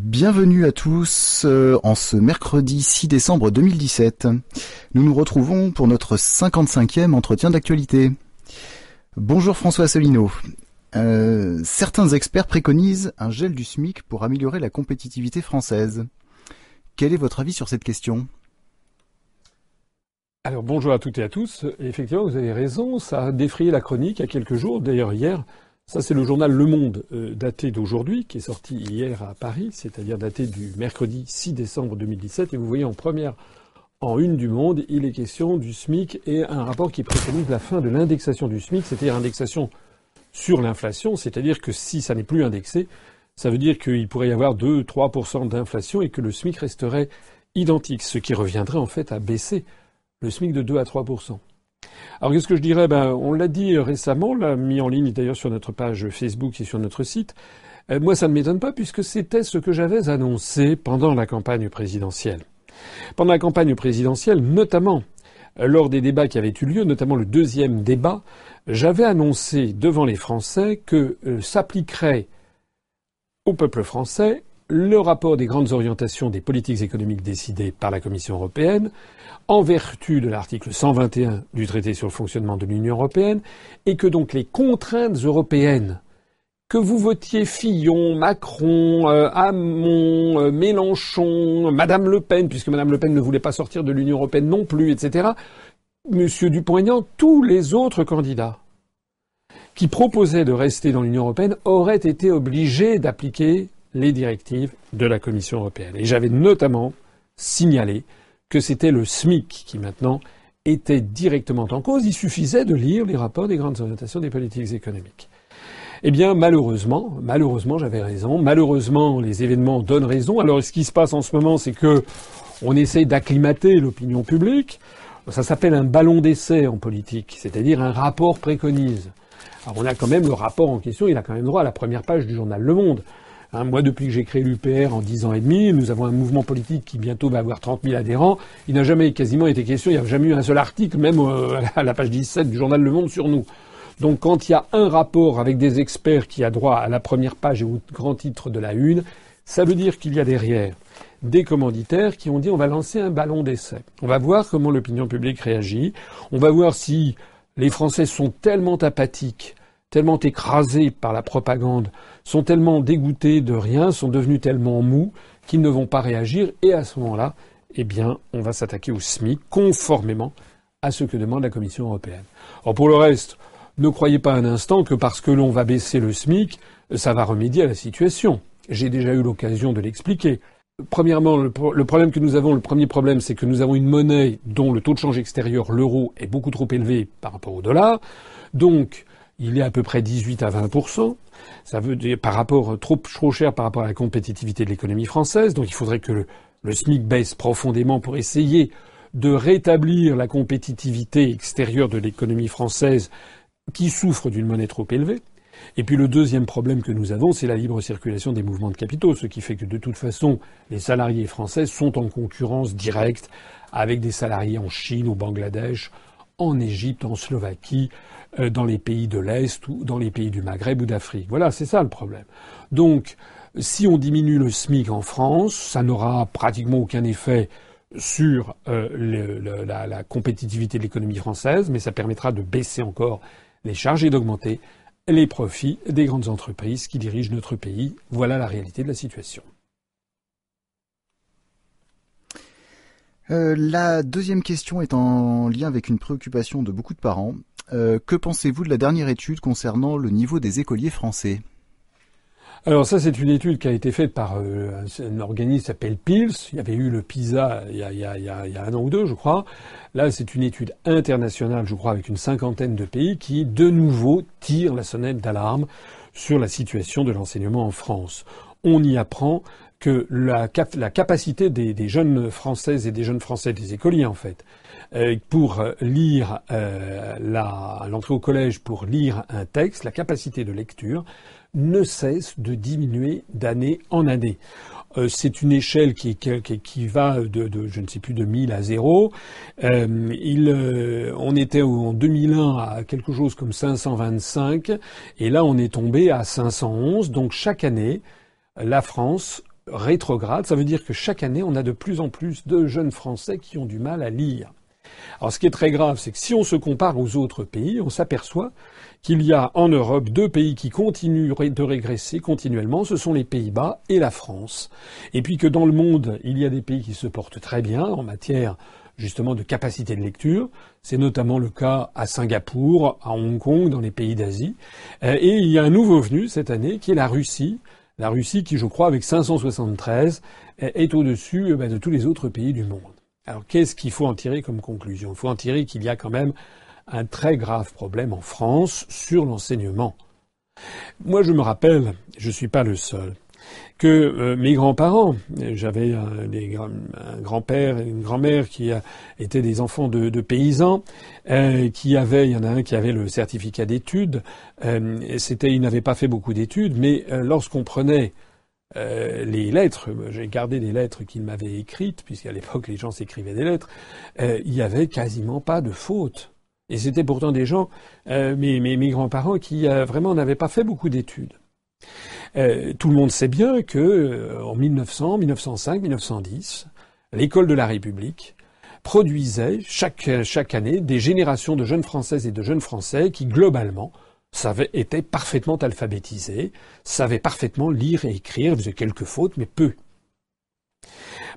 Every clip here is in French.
Bienvenue à tous euh, en ce mercredi 6 décembre 2017. Nous nous retrouvons pour notre 55e entretien d'actualité. Bonjour François Asselineau. Euh, certains experts préconisent un gel du SMIC pour améliorer la compétitivité française. Quel est votre avis sur cette question? Alors bonjour à toutes et à tous. effectivement, vous avez raison, ça a défrayé la chronique il y a quelques jours. D'ailleurs, hier, ça, c'est le journal Le Monde euh, daté d'aujourd'hui, qui est sorti hier à Paris, c'est-à-dire daté du mercredi 6 décembre 2017. Et vous voyez en première, en une du Monde, il est question du SMIC et un rapport qui préconise la fin de l'indexation du SMIC, c'est-à-dire indexation sur l'inflation, c'est-à-dire que si ça n'est plus indexé, ça veut dire qu'il pourrait y avoir 2-3% d'inflation et que le SMIC resterait identique, ce qui reviendrait en fait à baisser le SMIC de 2 à 3%. Alors qu'est-ce que je dirais? Ben, On l'a dit récemment, l'a mis en ligne d'ailleurs sur notre page Facebook et sur notre site. Euh, moi, ça ne m'étonne pas puisque c'était ce que j'avais annoncé pendant la campagne présidentielle. Pendant la campagne présidentielle, notamment euh, lors des débats qui avaient eu lieu, notamment le deuxième débat, j'avais annoncé devant les Français que euh, s'appliquerait au peuple français le rapport des grandes orientations des politiques économiques décidées par la Commission européenne, en vertu de l'article 121 du traité sur le fonctionnement de l'Union européenne, et que donc les contraintes européennes, que vous votiez Fillon, Macron, euh, Hamon, euh, Mélenchon, Madame Le Pen, puisque Madame Le Pen ne voulait pas sortir de l'Union européenne non plus, etc., Monsieur Dupont-Aignan, tous les autres candidats qui proposaient de rester dans l'Union européenne auraient été obligés d'appliquer les directives de la Commission européenne. Et j'avais notamment signalé que c'était le SMIC qui maintenant était directement en cause. Il suffisait de lire les rapports des grandes orientations des politiques économiques. Eh bien, malheureusement, malheureusement, j'avais raison. Malheureusement, les événements donnent raison. Alors, ce qui se passe en ce moment, c'est que on essaye d'acclimater l'opinion publique. Ça s'appelle un ballon d'essai en politique, c'est-à-dire un rapport préconise. Alors, on a quand même le rapport en question. Il a quand même droit à la première page du journal Le Monde. Hein, moi, depuis que j'ai créé l'UPR en dix ans et demi, nous avons un mouvement politique qui bientôt va avoir 30 000 adhérents. Il n'a jamais quasiment été question, il n'y a jamais eu un seul article, même euh, à la page 17 du journal Le Monde sur nous. Donc quand il y a un rapport avec des experts qui a droit à la première page et au grand titre de la une, ça veut dire qu'il y a derrière des commanditaires qui ont dit on va lancer un ballon d'essai. On va voir comment l'opinion publique réagit. On va voir si les Français sont tellement apathiques tellement écrasés par la propagande, sont tellement dégoûtés de rien, sont devenus tellement mous qu'ils ne vont pas réagir. Et à ce moment-là, eh bien, on va s'attaquer au SMIC conformément à ce que demande la Commission européenne. Or, pour le reste, ne croyez pas un instant que parce que l'on va baisser le SMIC, ça va remédier à la situation. J'ai déjà eu l'occasion de l'expliquer. Premièrement, le, le, problème que nous avons, le premier problème, c'est que nous avons une monnaie dont le taux de change extérieur, l'euro, est beaucoup trop élevé par rapport au dollar. Donc, il est à peu près 18 à 20% Ça veut dire par rapport trop trop cher par rapport à la compétitivité de l'économie française. Donc il faudrait que le, SMIC baisse profondément pour essayer de rétablir la compétitivité extérieure de l'économie française qui souffre d'une monnaie trop élevée. Et puis le deuxième problème que nous avons, c'est la libre circulation des mouvements de capitaux, ce qui fait que de toute façon, les salariés français sont en concurrence directe avec des salariés en Chine, au Bangladesh, en Égypte, en Slovaquie, euh, dans les pays de l'Est ou dans les pays du Maghreb ou d'Afrique. Voilà, c'est ça le problème. Donc, si on diminue le SMIC en France, ça n'aura pratiquement aucun effet sur euh, la, la, compétitivité de l'économie française, mais ça permettra de baisser encore les charges et d'augmenter les profits des grandes entreprises qui dirigent notre pays. Voilà la réalité de la situation. Euh, la deuxième question est en lien avec une préoccupation de beaucoup de parents. Euh, que pensez-vous de la dernière étude concernant le niveau des écoliers français? Alors ça, c'est une étude qui a été faite par euh, un organisme qui s'appelle PILS. Il y avait eu le PISA il y, a, il, y a, un an ou deux, je crois. Là, c'est une étude internationale, je crois, avec une cinquantaine de pays qui, de nouveau, tirent la sonnette d'alarme sur la situation de l'enseignement en France. On y apprend que la, la capacité des, des, jeunes Françaises et des jeunes Français, des écoliers en fait, euh, pour lire euh, l'entrée au collège, pour lire un texte, la capacité de lecture ne cesse de diminuer d'année en année. Euh, c'est une échelle qui, qui, qui va de, de, je ne sais plus, de 1000 à 0. Euh, il, euh, on était en 2001 à quelque chose comme 525, et là on est tombé à 511. Donc chaque année, la France rétrograde. Ça veut dire que chaque année, on a de plus en plus de jeunes Français qui ont du mal à lire. Alors ce qui est très grave, c'est que si on se compare aux autres pays, on s'aperçoit qu'il y a en Europe deux pays qui continuent de régresser continuellement, ce sont les Pays-Bas et la France. Et puis que dans le monde, il y a des pays qui se portent très bien en matière justement de capacité de lecture. C'est notamment le cas à Singapour, à Hong Kong, dans les pays d'Asie. Euh, et il y a un nouveau venu cette année qui est la Russie. La Russie qui, je crois, avec 573, est au-dessus euh, bah, de tous les autres pays du monde. Alors qu'est-ce qu'il faut en tirer comme conclusion? Il faut en tirer qu'il y a quand même un très grave problème en France sur l'enseignement. Moi, je me rappelle, je ne suis pas le seul, que euh, mes grands-parents, j'avais un, grand-père et une grand-mère qui étaient des enfants de, paysans, euh, qui avaient, il y en a un qui avait le certificat d'études. Euh, c'était, il n'avait pas fait beaucoup d'études, mais lorsqu'on prenait les lettres, j'ai gardé des lettres qu'il m'avait écrites, puisqu'à l'époque les gens s'écrivaient des lettres, il n'y avait quasiment pas de fautes. Et c'était pourtant des gens, euh, mes, mes, grands-parents, qui euh, vraiment n'avaient pas fait beaucoup d'études. Euh, tout le monde sait bien que en 1900, 1905, 1910, l'école de la République produisait chaque, chaque année des générations de jeunes Françaises et de jeunes Français qui, globalement, savaient, étaient parfaitement alphabétisés, savaient parfaitement lire et écrire, faisaient quelques fautes, mais peu.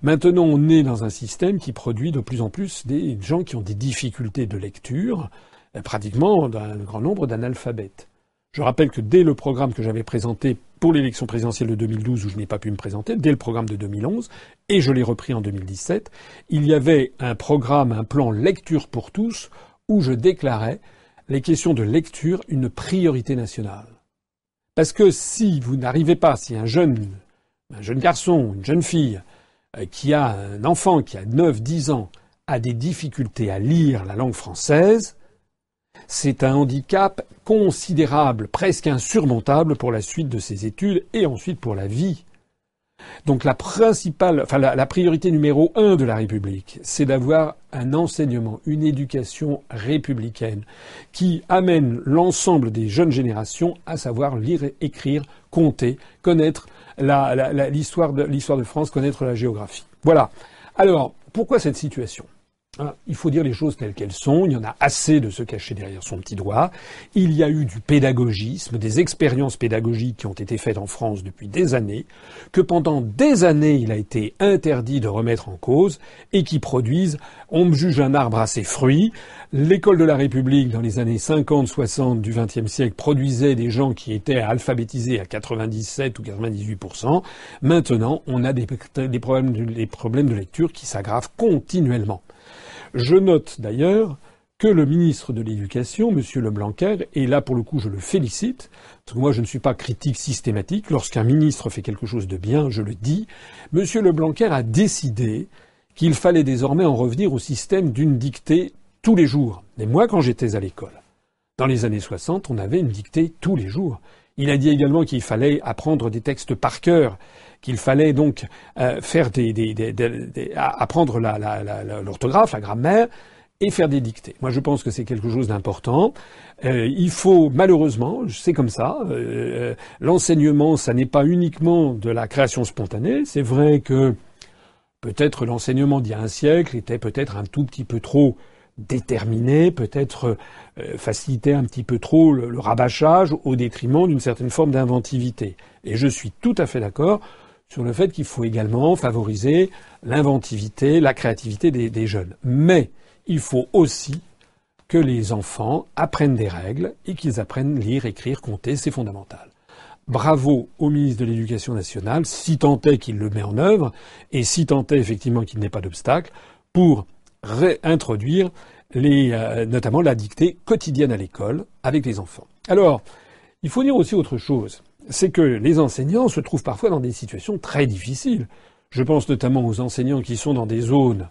Maintenant, on est dans un système qui produit de plus en plus des gens qui ont des difficultés de lecture, euh, pratiquement un grand nombre d'analphabètes. Je rappelle que dès le programme que j'avais présenté pour l'élection présidentielle de 2012, où je n'ai pas pu me présenter, dès le programme de 2011, et je l'ai repris en 2017, il y avait un programme, un plan lecture pour tous, où je déclarais les questions de lecture une priorité nationale. Parce que si vous n'arrivez pas, si un jeune, un jeune garçon, une jeune fille, euh, qui a un enfant qui a 9-10 ans a des difficultés à lire la langue française, c'est un handicap considérable, presque insurmontable pour la suite de ses études et ensuite pour la vie. Donc la principale, enfin la, priorité numéro un de la République, c'est d'avoir un enseignement, une éducation républicaine qui amène l'ensemble des jeunes générations à savoir lire, écrire, compter, connaître l'histoire de, de France, connaître la géographie. Voilà. Alors, pourquoi cette situation? Hein, il faut dire les choses telles qu'elles sont. Il y en a assez de se cacher derrière son petit doigt. Il y a eu du pédagogisme, des expériences pédagogiques qui ont été faites en France depuis des années, que pendant des années il a été interdit de remettre en cause et qui produisent, on me juge un arbre à ses fruits. L'école de la République dans les années 50-60 du XXe siècle produisait des gens qui étaient alphabétisés à 97 ou 98%. Maintenant, on a des, problèmes, des problèmes de lecture qui s'aggravent continuellement. Je note d'ailleurs que le ministre de l'Éducation, M. Leblanquer, et là pour le coup je le félicite, parce que moi je ne suis pas critique systématique, lorsqu'un ministre fait quelque chose de bien, je le dis, M. Leblanquer a décidé qu'il fallait désormais en revenir au système d'une dictée tous les jours. Et moi quand j'étais à l'école, dans les années 60, on avait une dictée tous les jours. Il a dit également qu'il fallait apprendre des textes par cœur qu'il fallait donc euh, faire des, apprendre l'orthographe, la, la, grammaire et faire des dictées. Moi, je pense que c'est quelque chose d'important. Euh, il faut malheureusement, c'est comme ça. Euh, l'enseignement, ça n'est pas uniquement de la création spontanée. C'est vrai que peut-être l'enseignement d'il y a un siècle était peut-être un tout petit peu trop déterminé, peut-être euh, faciliter un petit peu trop le rabâchage au détriment d'une certaine forme d'inventivité. Et je suis tout à fait d'accord sur le fait qu'il faut également favoriser l'inventivité, la créativité des, jeunes. Mais il faut aussi que les enfants apprennent des règles et qu'ils apprennent lire, écrire, compter, c'est fondamental. Bravo au ministre de l'Éducation nationale, si tant est qu'il le met en œuvre, et si tant est effectivement qu'il n'ait pas d'obstacle, pour réintroduire euh, notamment la dictée quotidienne à l'école avec les enfants. Alors, il faut dire aussi autre chose c'est que les enseignants se trouvent parfois dans des situations très difficiles. Je pense notamment aux enseignants qui sont dans des zones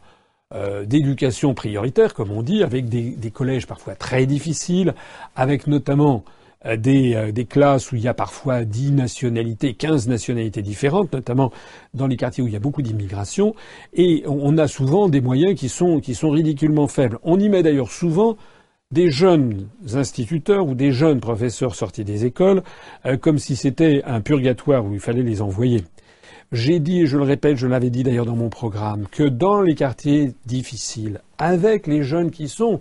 euh, d'éducation prioritaire, comme on dit, avec des, collèges parfois très difficiles, avec notamment euh, euh, des, classes où il y a parfois 10 nationalités, 15 nationalités différentes, notamment dans les quartiers où il y a beaucoup d'immigration, et on a souvent des moyens qui sont, qui sont ridiculement faibles. On y met d'ailleurs souvent des jeunes instituteurs ou des jeunes professeurs sortis des écoles, euh, comme si c'était un purgatoire où il fallait les envoyer. J'ai dit, et je le répète, je l'avais dit d'ailleurs dans mon programme, que dans les quartiers difficiles, avec les jeunes qui sont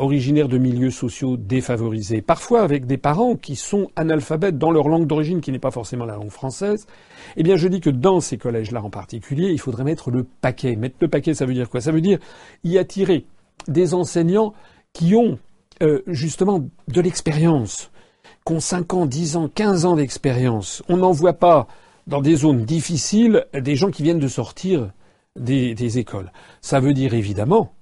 originaires de milieux sociaux défavorisés, parfois avec des parents qui sont analphabètes dans leur langue d'origine, qui n'est pas forcément la langue française, eh bien je dis que dans ces collèges-là en particulier, il faudrait mettre le paquet. Mettre le paquet, ça veut dire quoi? Ça veut dire y attirer des enseignants qui ont euh, justement de l'expérience, qui ont 5 ans, 10 ans, 15 ans d'expérience. On n'en voit pas dans des zones difficiles des gens qui viennent de sortir des, écoles. Ça veut dire évidemment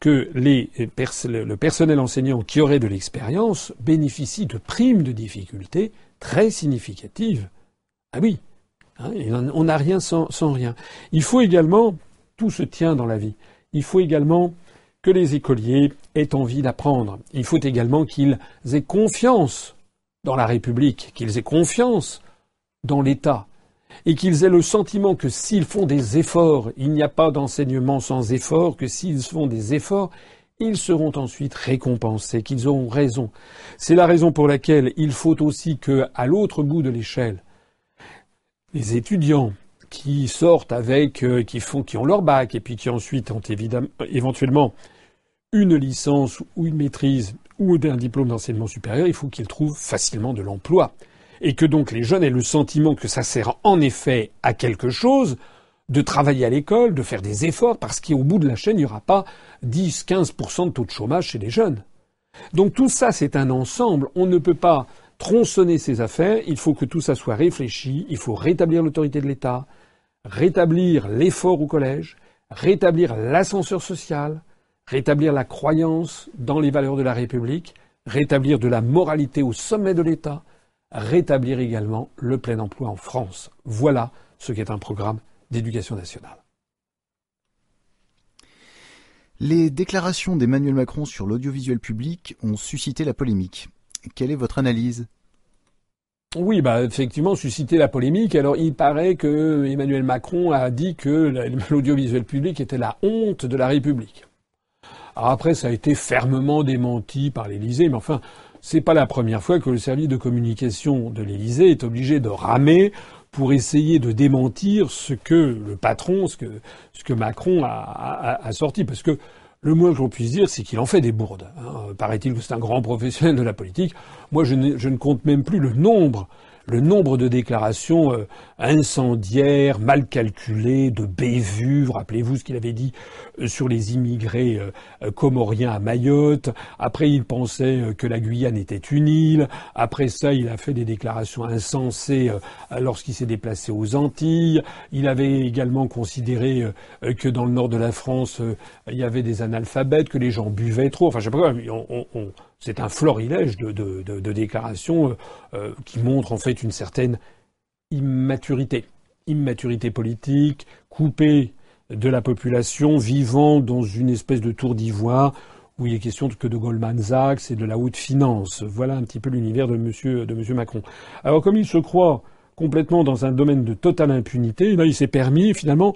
que le personnel enseignant qui aurait de l'expérience bénéficie de primes de difficulté très significatives. Ah oui, hein, on n'a rien sans, rien. Il faut également, tout se tient dans la vie, il faut également que les écoliers aient envie d'apprendre. Il faut également qu'ils aient confiance dans la République, qu'ils aient confiance dans l'État et qu'ils aient le sentiment que s'ils font des efforts, il n'y a pas d'enseignement sans effort, que s'ils font des efforts, ils seront ensuite récompensés, qu'ils auront raison. C'est la raison pour laquelle il faut aussi que, à l'autre bout de l'échelle, les étudiants qui sortent avec, euh, qui font, qui ont leur bac et puis qui ensuite ont éventuellement une licence ou une maîtrise ou un diplôme d'enseignement supérieur, il faut qu'ils trouvent facilement de l'emploi et que donc les jeunes aient le sentiment que ça sert en effet à quelque chose, de travailler à l'école, de faire des efforts, parce qu'au bout de la chaîne, il n'y aura pas 10-15% de taux de chômage chez les jeunes. Donc tout ça, c'est un ensemble. On ne peut pas tronçonner ces affaires. Il faut que tout ça soit réfléchi. Il faut rétablir l'autorité de l'État, rétablir l'effort au collège, rétablir l'ascenseur social, rétablir la croyance dans les valeurs de la République, rétablir de la moralité au sommet de l'État, rétablir également le plein emploi en France. Voilà ce qu'est un programme d'éducation nationale. Les déclarations d'Emmanuel Macron sur l'audiovisuel public ont suscité la polémique. Quelle est votre analyse? Oui, bah effectivement, suscité la polémique. Alors, il paraît que Emmanuel Macron a dit que l'audiovisuel public était la honte de la République. Alors après, ça a été fermement démenti par l'Élysée, mais enfin, c'est pas la première fois que le service de communication de l'Élysée est obligé de ramer pour essayer de démentir ce que le patron, ce que, ce que Macron a, sorti. Parce que le moins que l'on puisse dire, c'est qu'il en fait des bourdes. Hein. Paraît-il que c'est un grand professionnel de la politique. Moi, je, je ne compte même plus le nombre le nombre de déclarations euh, incendiaires, mal calculées, de bévues. Rappelez-vous ce qu'il avait dit euh, sur les immigrés euh, comoriens à Mayotte. Après, il pensait que la Guyane était une île. Après ça, il a fait des déclarations insensées lorsqu'il s'est déplacé aux Antilles. Il avait également considéré que dans le nord de la France, il y avait des analphabètes, que les gens buvaient trop. Enfin, je sais pas on, c'est un florilège de, déclarations euh, euh, qui montrent en fait une certaine immaturité. Immaturité politique, coupée de la population, vivant dans une espèce de tour d'ivoire où il est question que de Goldman Sachs et de la haute finance. Voilà un petit peu l'univers de monsieur, de monsieur Macron. Alors comme il se croit complètement dans un domaine de totale impunité, là il s'est permis finalement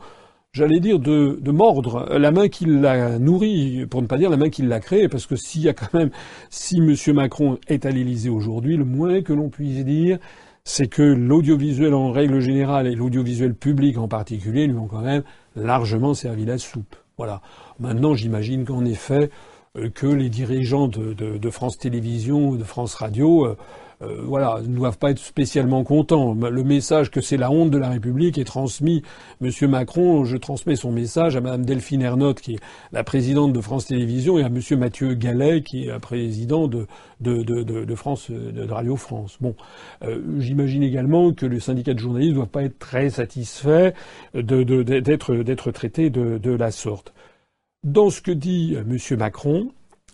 j'allais dire, de, mordre la main qui l'a nourri, pour ne pas dire la main qui l'a créé, parce que s'il y a quand même, si M. Macron est à l'Élysée aujourd'hui, le moins que l'on puisse dire, c'est que l'audiovisuel en règle générale et l'audiovisuel public en particulier lui ont quand même largement servi la soupe. Voilà. Maintenant, j'imagine qu'en effet, euh, que les dirigeants de, France Télévisions de France Radio euh, euh, voilà, ne doivent pas être spécialement contents. Le message que c'est la honte de la République est transmis. Monsieur Macron, je transmets son message à Madame Delphine Ernotte, qui est la présidente de France Télévisions, et à Monsieur Mathieu Gallet, qui est président de, Radio France. Bon, euh, j'imagine également que le syndicat de journalistes ne doit pas être très satisfait d'être d'être traité de, la sorte. Dans ce que dit Monsieur Macron,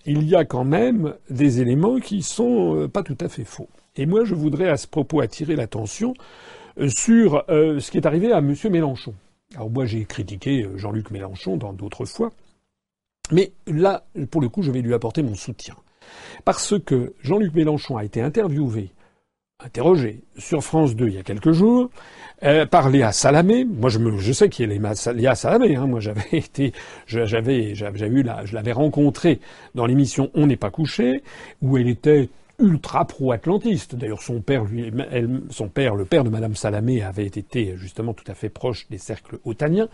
il y a quand même des éléments qui sont euh, pas tout à fait faux. Et moi, je voudrais à ce propos attirer l'attention euh, sur euh, ce qui est arrivé à M. Mélenchon. Alors moi, j'ai critiqué euh, Jean-Luc Mélenchon dans d'autres fois, mais là, pour le coup, je vais lui apporter mon soutien. Parce que Jean-Luc Mélenchon a été interviewé, interrogé sur France 2 il y a quelques jours, euh, par Salamé. Moi, je, sais qui est Léa Salamé. Hein. Moi, j'avais été, j'avais, eu je l'avais rencontrée dans l'émission On n'est pas couché, où elle était ultra pro-atlantiste. D'ailleurs, son père, lui, son père, le père de Madame Salamé, avait été justement tout à fait proche des cercles otaniens.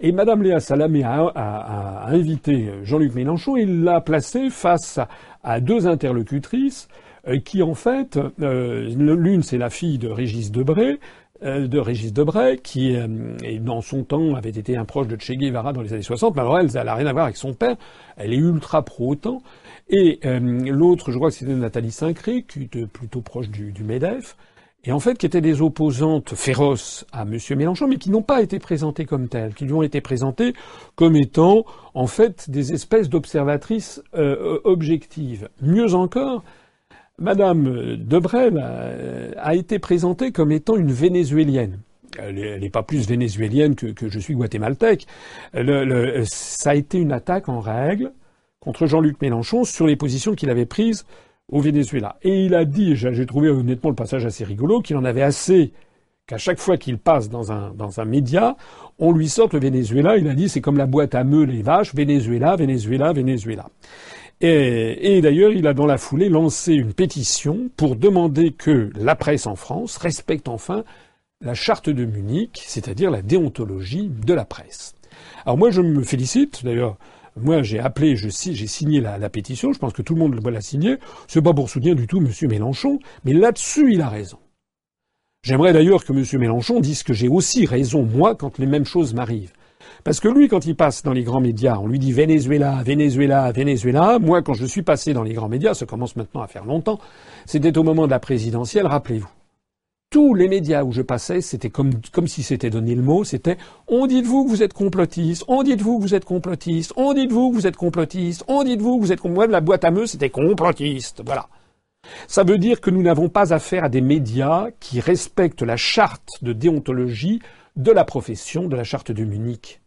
Et Madame Léa Salamé a, invité Jean-Luc Mélenchon et l'a placé face à, deux interlocutrices euh, qui, en fait, euh, l'une c'est la fille de Régis Debray, de Régis Debray, qui, dans son temps, avait été un proche de Che Guevara dans les années 60. Mais alors elle, elle n'a rien à voir avec son père. Elle est ultra pro-OTAN. Et euh, l'autre, je crois que c'était Nathalie Sincré, qui était plutôt proche du, du, MEDEF, et en fait qui étaient des opposantes féroces à M. Mélenchon, mais qui n'ont pas été présentées comme telles, qui lui ont été présentées comme étant en fait des espèces d'observatrices euh, objectives. Mieux encore, Madame Debrel a, a, été présentée comme étant une vénézuélienne. Elle n'est pas plus vénézuélienne que, que, je suis guatémaltèque. Le, le, ça a été une attaque en règle contre Jean-Luc Mélenchon sur les positions qu'il avait prises au Venezuela. Et il a dit, j'ai trouvé honnêtement le passage assez rigolo, qu'il en avait assez qu'à chaque fois qu'il passe dans un, dans un média, on lui sorte le Venezuela. Il a dit c'est comme la boîte à meules les vaches, Venezuela, Venezuela, Venezuela. Et, d'ailleurs, il a dans la foulée lancé une pétition pour demander que la presse en France respecte enfin la charte de Munich, c'est-à-dire la déontologie de la presse. Alors moi, je me félicite, d'ailleurs, moi, j'ai appelé, j'ai signé la, pétition. Je pense que tout le monde doit la signer. C'est pas pour soutenir du tout M. Mélenchon, mais là-dessus, il a raison. J'aimerais d'ailleurs que M. Mélenchon dise que j'ai aussi raison, moi, quand les mêmes choses m'arrivent. Parce que lui, quand il passe dans les grands médias, on lui dit Venezuela, Venezuela, Venezuela. Moi, quand je suis passé dans les grands médias, ça commence maintenant à faire longtemps, c'était au moment de la présidentielle, rappelez-vous tous les médias où je passais, c'était comme, comme si c'était donné le mot, c'était on dites-vous que vous êtes complotiste, on dites-vous que vous êtes complotiste, on dites-vous que vous êtes complotiste, on dites-vous que vous êtes moi la boîte à meux, c'était complotiste. Voilà. Ça veut dire que nous n'avons pas affaire à des médias qui respectent la charte de déontologie de la profession de la charte de Munich.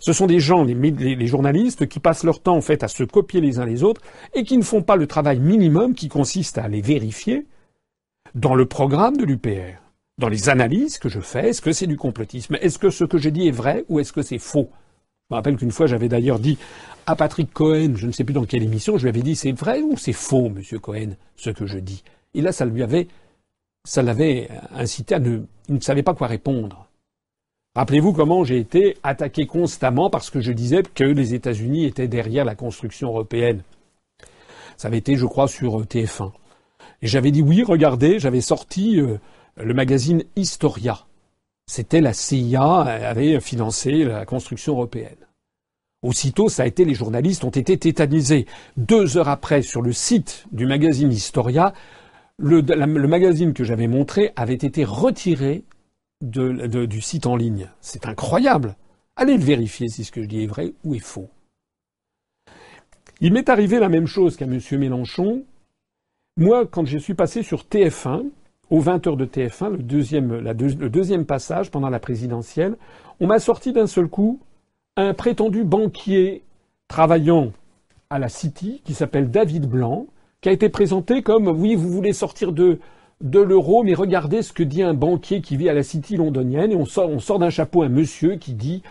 Ce sont des gens, les, journalistes, qui passent leur temps en fait à se copier les uns les autres et qui ne font pas le travail minimum qui consiste à les vérifier dans le programme de l'UPR, dans les analyses que je fais, est-ce que c'est du complotisme? Est-ce que ce que je dis est vrai ou est-ce que c'est faux? Je me rappelle qu'une fois j'avais d'ailleurs dit à Patrick Cohen, je ne sais plus dans quelle émission, je lui avais dit c'est vrai ou c'est faux, monsieur Cohen, ce que je dis? Et là, ça lui avait, ça l'avait incité à ne, il ne savait pas quoi répondre. Rappelez-vous comment j'ai été attaqué constamment parce que je disais que les États-Unis étaient derrière la construction européenne. Ça avait été, je crois, sur TF1. Et j'avais dit oui, regardez, j'avais sorti euh, le magazine Historia. C'était la CIA avait financé la construction européenne. Aussitôt, ça a été les journalistes ont été tétanisés. Deux heures après, sur le site du magazine Historia, le, magazine que j'avais montré avait été retiré du site en ligne. C'est incroyable. Allez le vérifier si ce que je dis est vrai ou est faux. Il m'est arrivé la même chose qu'à M. Mélenchon moi, quand je suis passé sur TF1, aux 20 heures de TF1, le deuxième, le deuxième passage pendant la présidentielle, on m'a sorti d'un seul coup un prétendu banquier travaillant à la City, qui s'appelle David Blanc, qui a été présenté comme oui, vous voulez sortir de, de l'euro, mais regardez ce que dit un banquier qui vit à la City londonienne, et on sort, on sort d'un chapeau un monsieur qui dit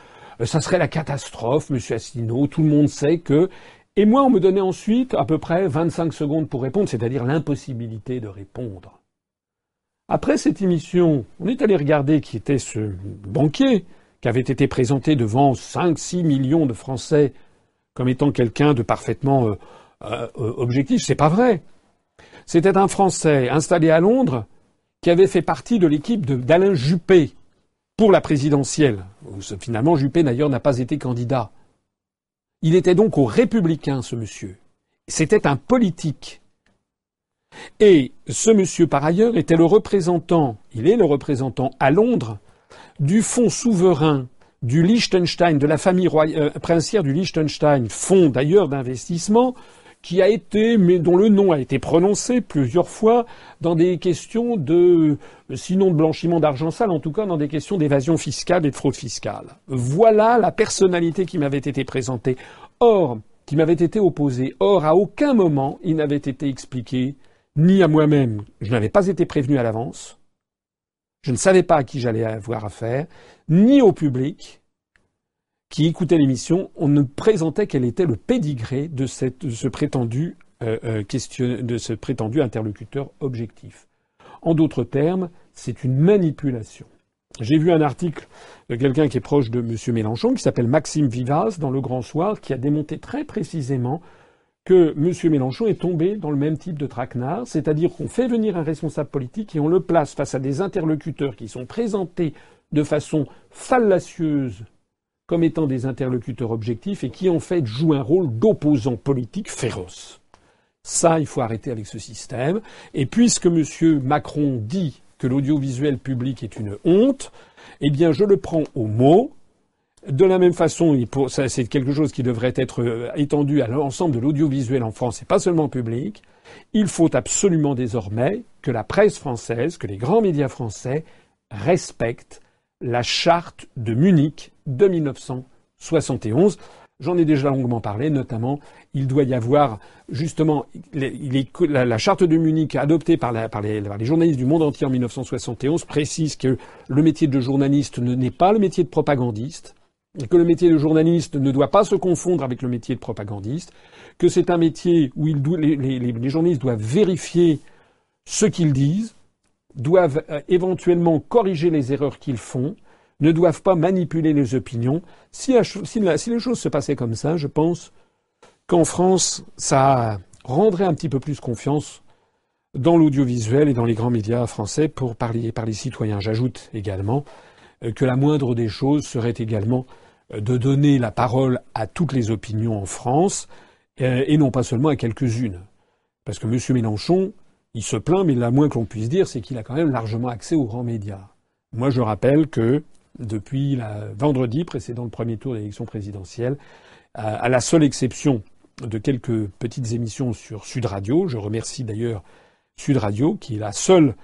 euh, ça serait la catastrophe, monsieur Asselineau, tout le monde sait que et moi, on me donnait ensuite à peu près 25 secondes pour répondre, c'est-à-dire l'impossibilité de répondre. Après cette émission, on est allé regarder qui était ce banquier qui avait été présenté devant 5-6 millions de Français comme étant quelqu'un de parfaitement euh, euh, objectif. C'est pas vrai. C'était un Français installé à Londres qui avait fait partie de l'équipe d'Alain Juppé pour la présidentielle. Finalement, Juppé d'ailleurs n'a pas été candidat. Il était donc aux républicains, ce monsieur. C'était un politique. Et ce monsieur, par ailleurs, était le représentant, il est le représentant à Londres, du fonds souverain du Liechtenstein, de la famille euh, princière du Liechtenstein, fonds d'ailleurs d'investissement, qui a été, mais dont le nom a été prononcé plusieurs fois dans des questions de, sinon de blanchiment d'argent sale, en tout cas dans des questions d'évasion fiscale et de fraude fiscale. Voilà la personnalité qui m'avait été présentée. Or, qui m'avait été opposée. Or, à aucun moment, il n'avait été expliqué, ni à moi-même, je n'avais pas été prévenu à l'avance, je ne savais pas à qui j'allais avoir affaire, ni au public, qui écoutait l'émission, on ne présentait quel était le pédigré de, ce prétendu de ce prétendu interlocuteur objectif. En d'autres termes, c'est une manipulation. J'ai vu un article de quelqu'un qui est proche de M. Mélenchon, qui s'appelle Maxime Vivas, dans Le Grand Soir, qui a démonté très précisément que M. Mélenchon est tombé dans le même type de traquenard, c'est-à-dire qu'on fait venir un responsable politique et on le place face à des interlocuteurs qui sont présentés de façon fallacieuse comme étant des interlocuteurs objectifs et qui en fait jouent un rôle d'opposants politiques féroces. Ça, il faut arrêter avec ce système. Et puisque M. Macron dit que l'audiovisuel public est une honte, eh bien, je le prends au mot. De la même façon, c'est quelque chose qui devrait être euh, étendu à l'ensemble de l'audiovisuel en France et pas seulement public. Il faut absolument désormais que la presse française, que les grands médias français respectent la charte de Munich de 1971. J'en ai déjà longuement parlé, notamment, il doit y avoir justement la, charte de Munich adoptée par, les, journalistes du monde entier en 1971 précise que le métier de journaliste n'est pas le métier de propagandiste, et que le métier de journaliste ne doit pas se confondre avec le métier de propagandiste, que c'est un métier où les, journalistes doivent vérifier ce qu'ils disent, doivent euh, éventuellement corriger les erreurs qu'ils font, ne doivent pas manipuler les opinions. Si, les choses se passaient comme ça, je pense qu'en France, ça rendrait un petit peu plus confiance dans l'audiovisuel et dans les grands médias français pour parler par les citoyens. J'ajoute également euh, que la moindre des choses serait également euh, de donner la parole à toutes les opinions en France et non pas seulement à quelques-unes. Parce que M. Mélenchon, il se plaint, mais la moins que l'on puisse dire, c'est qu'il a quand même largement accès aux grands médias. Moi, je rappelle que depuis la vendredi précédant le premier tour de l'élection présidentielle, à la seule exception de quelques petites émissions sur Sud Radio. Je remercie d'ailleurs Sud Radio, qui est la seule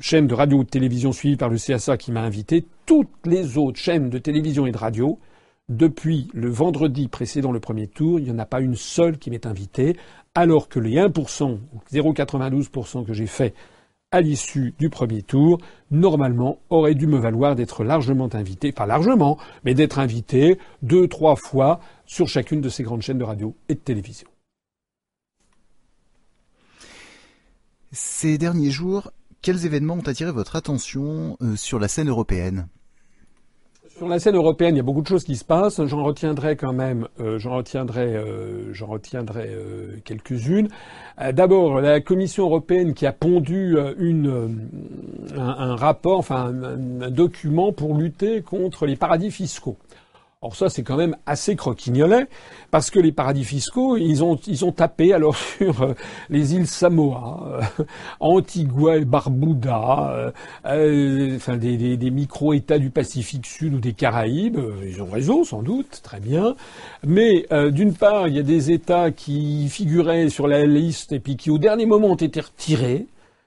chaîne de radio ou de télévision suivie par le CSA qui m'a invité. Toutes les autres chaînes de télévision et de radio, depuis le vendredi précédent le premier tour, il n'y en a pas une seule qui m'est invitée, alors que les 1% ou 0,92% que j'ai fait à l'issue du premier tour, normalement, aurait dû me valoir d'être largement invité, pas largement, mais d'être invité deux, trois fois sur chacune de ces grandes chaînes de radio et de télévision. Ces derniers jours, quels événements ont attiré votre attention euh, sur la scène européenne? Sur la scène européenne, il y a beaucoup de choses qui se passent. J'en retiendrai quand même, euh, j'en retiendrai, euh, j'en retiendrai euh, quelques-unes. D'abord, la Commission européenne qui a pondu un, rapport, enfin un, document pour lutter contre les paradis fiscaux. Alors ça, c'est quand même assez croquignolet, parce que les paradis fiscaux, ils ont, ils ont tapé alors sur euh, les îles Samoa, euh, Antigua et Barbuda, euh, enfin des, des, micro-États du Pacifique Sud ou des Caraïbes. Ils ont raison, sans doute, très bien. Mais d'une part, il y a des États qui figuraient sur la liste et puis qui, au dernier moment, ont été retirés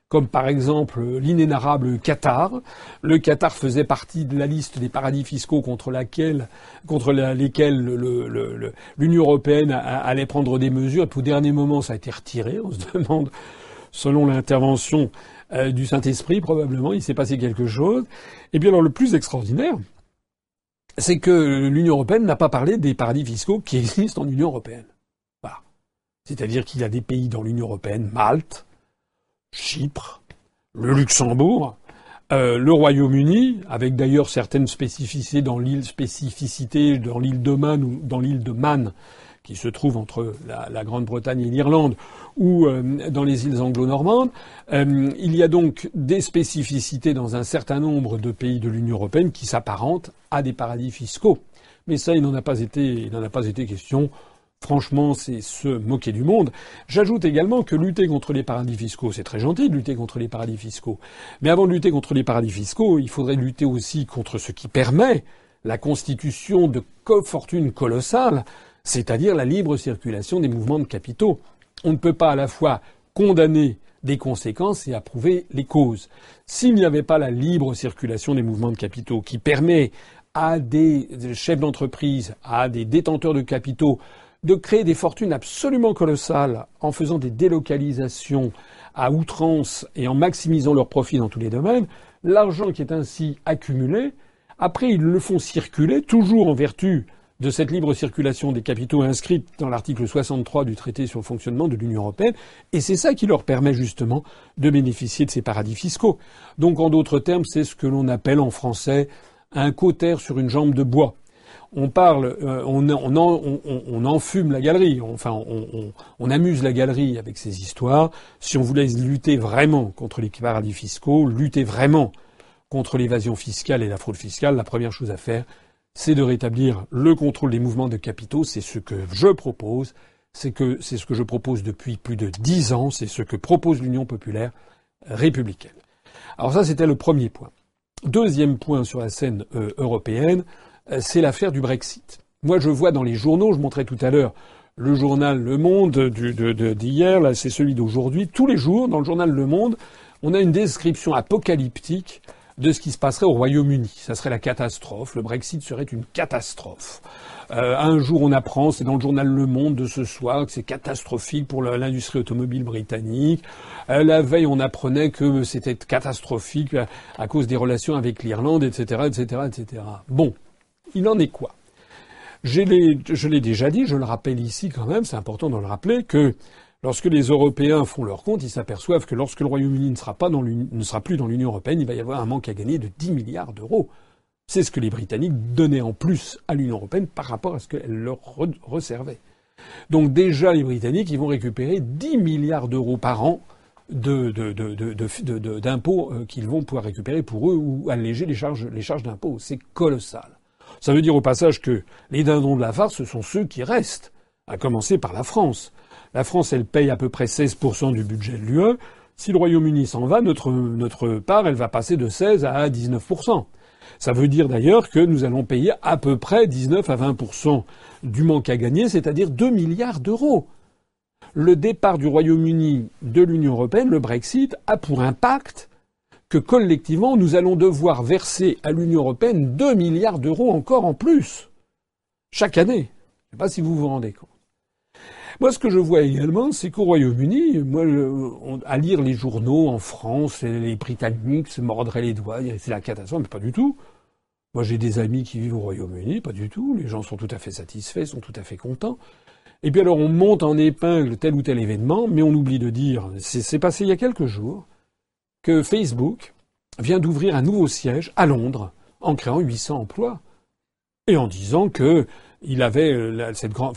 comme par exemple l'inénarrable Qatar. Le Qatar faisait partie de la liste des paradis fiscaux contre, lesquels l'Union européenne allait prendre des mesures. Et puis au dernier moment, ça a été retiré. On se demande, selon l'intervention euh, du Saint-Esprit, probablement, il s'est passé quelque chose. Et bien alors le plus extraordinaire, c'est que l'Union européenne n'a pas parlé des paradis fiscaux qui existent en Union européenne. C'est-à-dire qu'il y a des pays dans l'Union européenne, Malte, Chypre, le Luxembourg, euh, le Royaume-Uni, avec d'ailleurs certaines spécificités dans l'île spécificité dans l'île de Man qui se trouve entre la, Grande-Bretagne et l'Irlande, ou euh, dans les îles anglo-normandes. Euh, il y a donc des spécificités dans un certain nombre de pays de l'Union européenne qui s'apparentent à des paradis fiscaux. Mais ça, il il n'en a pas été question. Franchement, c'est se moquer du monde. J'ajoute également que lutter contre les paradis fiscaux, c'est très gentil de lutter contre les paradis fiscaux. Mais avant de lutter contre les paradis fiscaux, il faudrait lutter aussi contre ce qui permet la constitution de fortunes colossales, c'est-à-dire la libre circulation des mouvements de capitaux. On ne peut pas à la fois condamner des conséquences et approuver les causes. S'il n'y avait pas la libre circulation des mouvements de capitaux qui permet à des chefs d'entreprise, à des détenteurs de capitaux de créer des fortunes absolument colossales en faisant des délocalisations à outrance et en maximisant leurs profits dans tous les domaines, l'argent qui est ainsi accumulé, après ils le font circuler, toujours en vertu de cette libre circulation des capitaux inscrite dans l'article 63 du traité sur le fonctionnement de l'Union européenne, et c'est ça qui leur permet justement de bénéficier de ces paradis fiscaux. Donc en d'autres termes, c'est ce que l'on appelle en français un cautère sur une jambe de bois. On parle, euh, on, on, on, on, enfume la galerie, enfin on, amuse la galerie avec ces histoires. Si on voulait lutter vraiment contre les paradis fiscaux, lutter vraiment contre l'évasion fiscale et la fraude fiscale, la première chose à faire, c'est de rétablir le contrôle des mouvements de capitaux. C'est ce que je propose. C'est ce que je propose depuis plus de dix ans. C'est ce que propose l'Union populaire républicaine. Alors ça, c'était le premier point. Deuxième point sur la scène euh, européenne, c'est l'affaire du Brexit. Moi, je vois dans les journaux, je montrais tout à l'heure le journal Le Monde d'hier, là, c'est celui d'aujourd'hui. Tous les jours, dans le journal Le Monde, on a une description apocalyptique de ce qui se passerait au Royaume-Uni. Ça serait la catastrophe. Le Brexit serait une catastrophe. Euh, un jour, on apprend, c'est dans le journal Le Monde de ce soir, que c'est catastrophique pour l'industrie automobile britannique. Euh, la veille, on apprenait que c'était catastrophique à, cause des relations avec l'Irlande, etc., etc., etc. Bon, il en est quoi? Je l'ai déjà dit, je le rappelle ici quand même, c'est important de le rappeler, que Lorsque les Européens font leur compte, ils s'aperçoivent que lorsque le Royaume-Uni ne sera, plus dans l'Union européenne, il va y avoir un manque à gagner de 10 milliards d'euros. C'est ce que les Britanniques donnaient en plus à l'Union européenne par rapport à ce qu'elle leur reservait. Donc déjà, les Britanniques, ils vont récupérer 10 milliards d'euros par an d'impôts euh, qu'ils vont pouvoir récupérer pour eux ou alléger les charges d'impôts. C'est colossal. Ça veut dire au passage que les dindons de la farce, ce sont ceux qui restent, à commencer par la France. La France, elle paye à peu près 16% du budget de l'UE. Si le Royaume-Uni s'en va, notre, notre part, elle va passer de 16 à 19%. Ça veut dire d'ailleurs que nous allons payer à peu près 19 à 20% du manque à gagner, c'est-à-dire 2 milliards d'euros. Le départ du Royaume-Uni de l'Union européenne, le Brexit, a pour impact que collectivement nous allons devoir verser à l'Union européenne 2 milliards d'euros encore en plus. Chaque année. Je ne sais pas si vous vous rendez compte. Moi, ce que je vois également, c'est qu'au Royaume-Uni, à lire les journaux en France, les Britanniques se mordraient les doigts, c'est la catastrophe, mais pas du tout. Moi, j'ai des amis qui vivent au Royaume-Uni, pas du tout. Les gens sont tout à fait satisfaits, sont tout à fait contents. Et puis alors, on monte en épingle tel ou tel événement, mais on oublie de dire, c'est passé il y a quelques jours, que Facebook vient d'ouvrir un nouveau siège à Londres, en créant 800 emplois, et en disant que il avait euh, cette grande,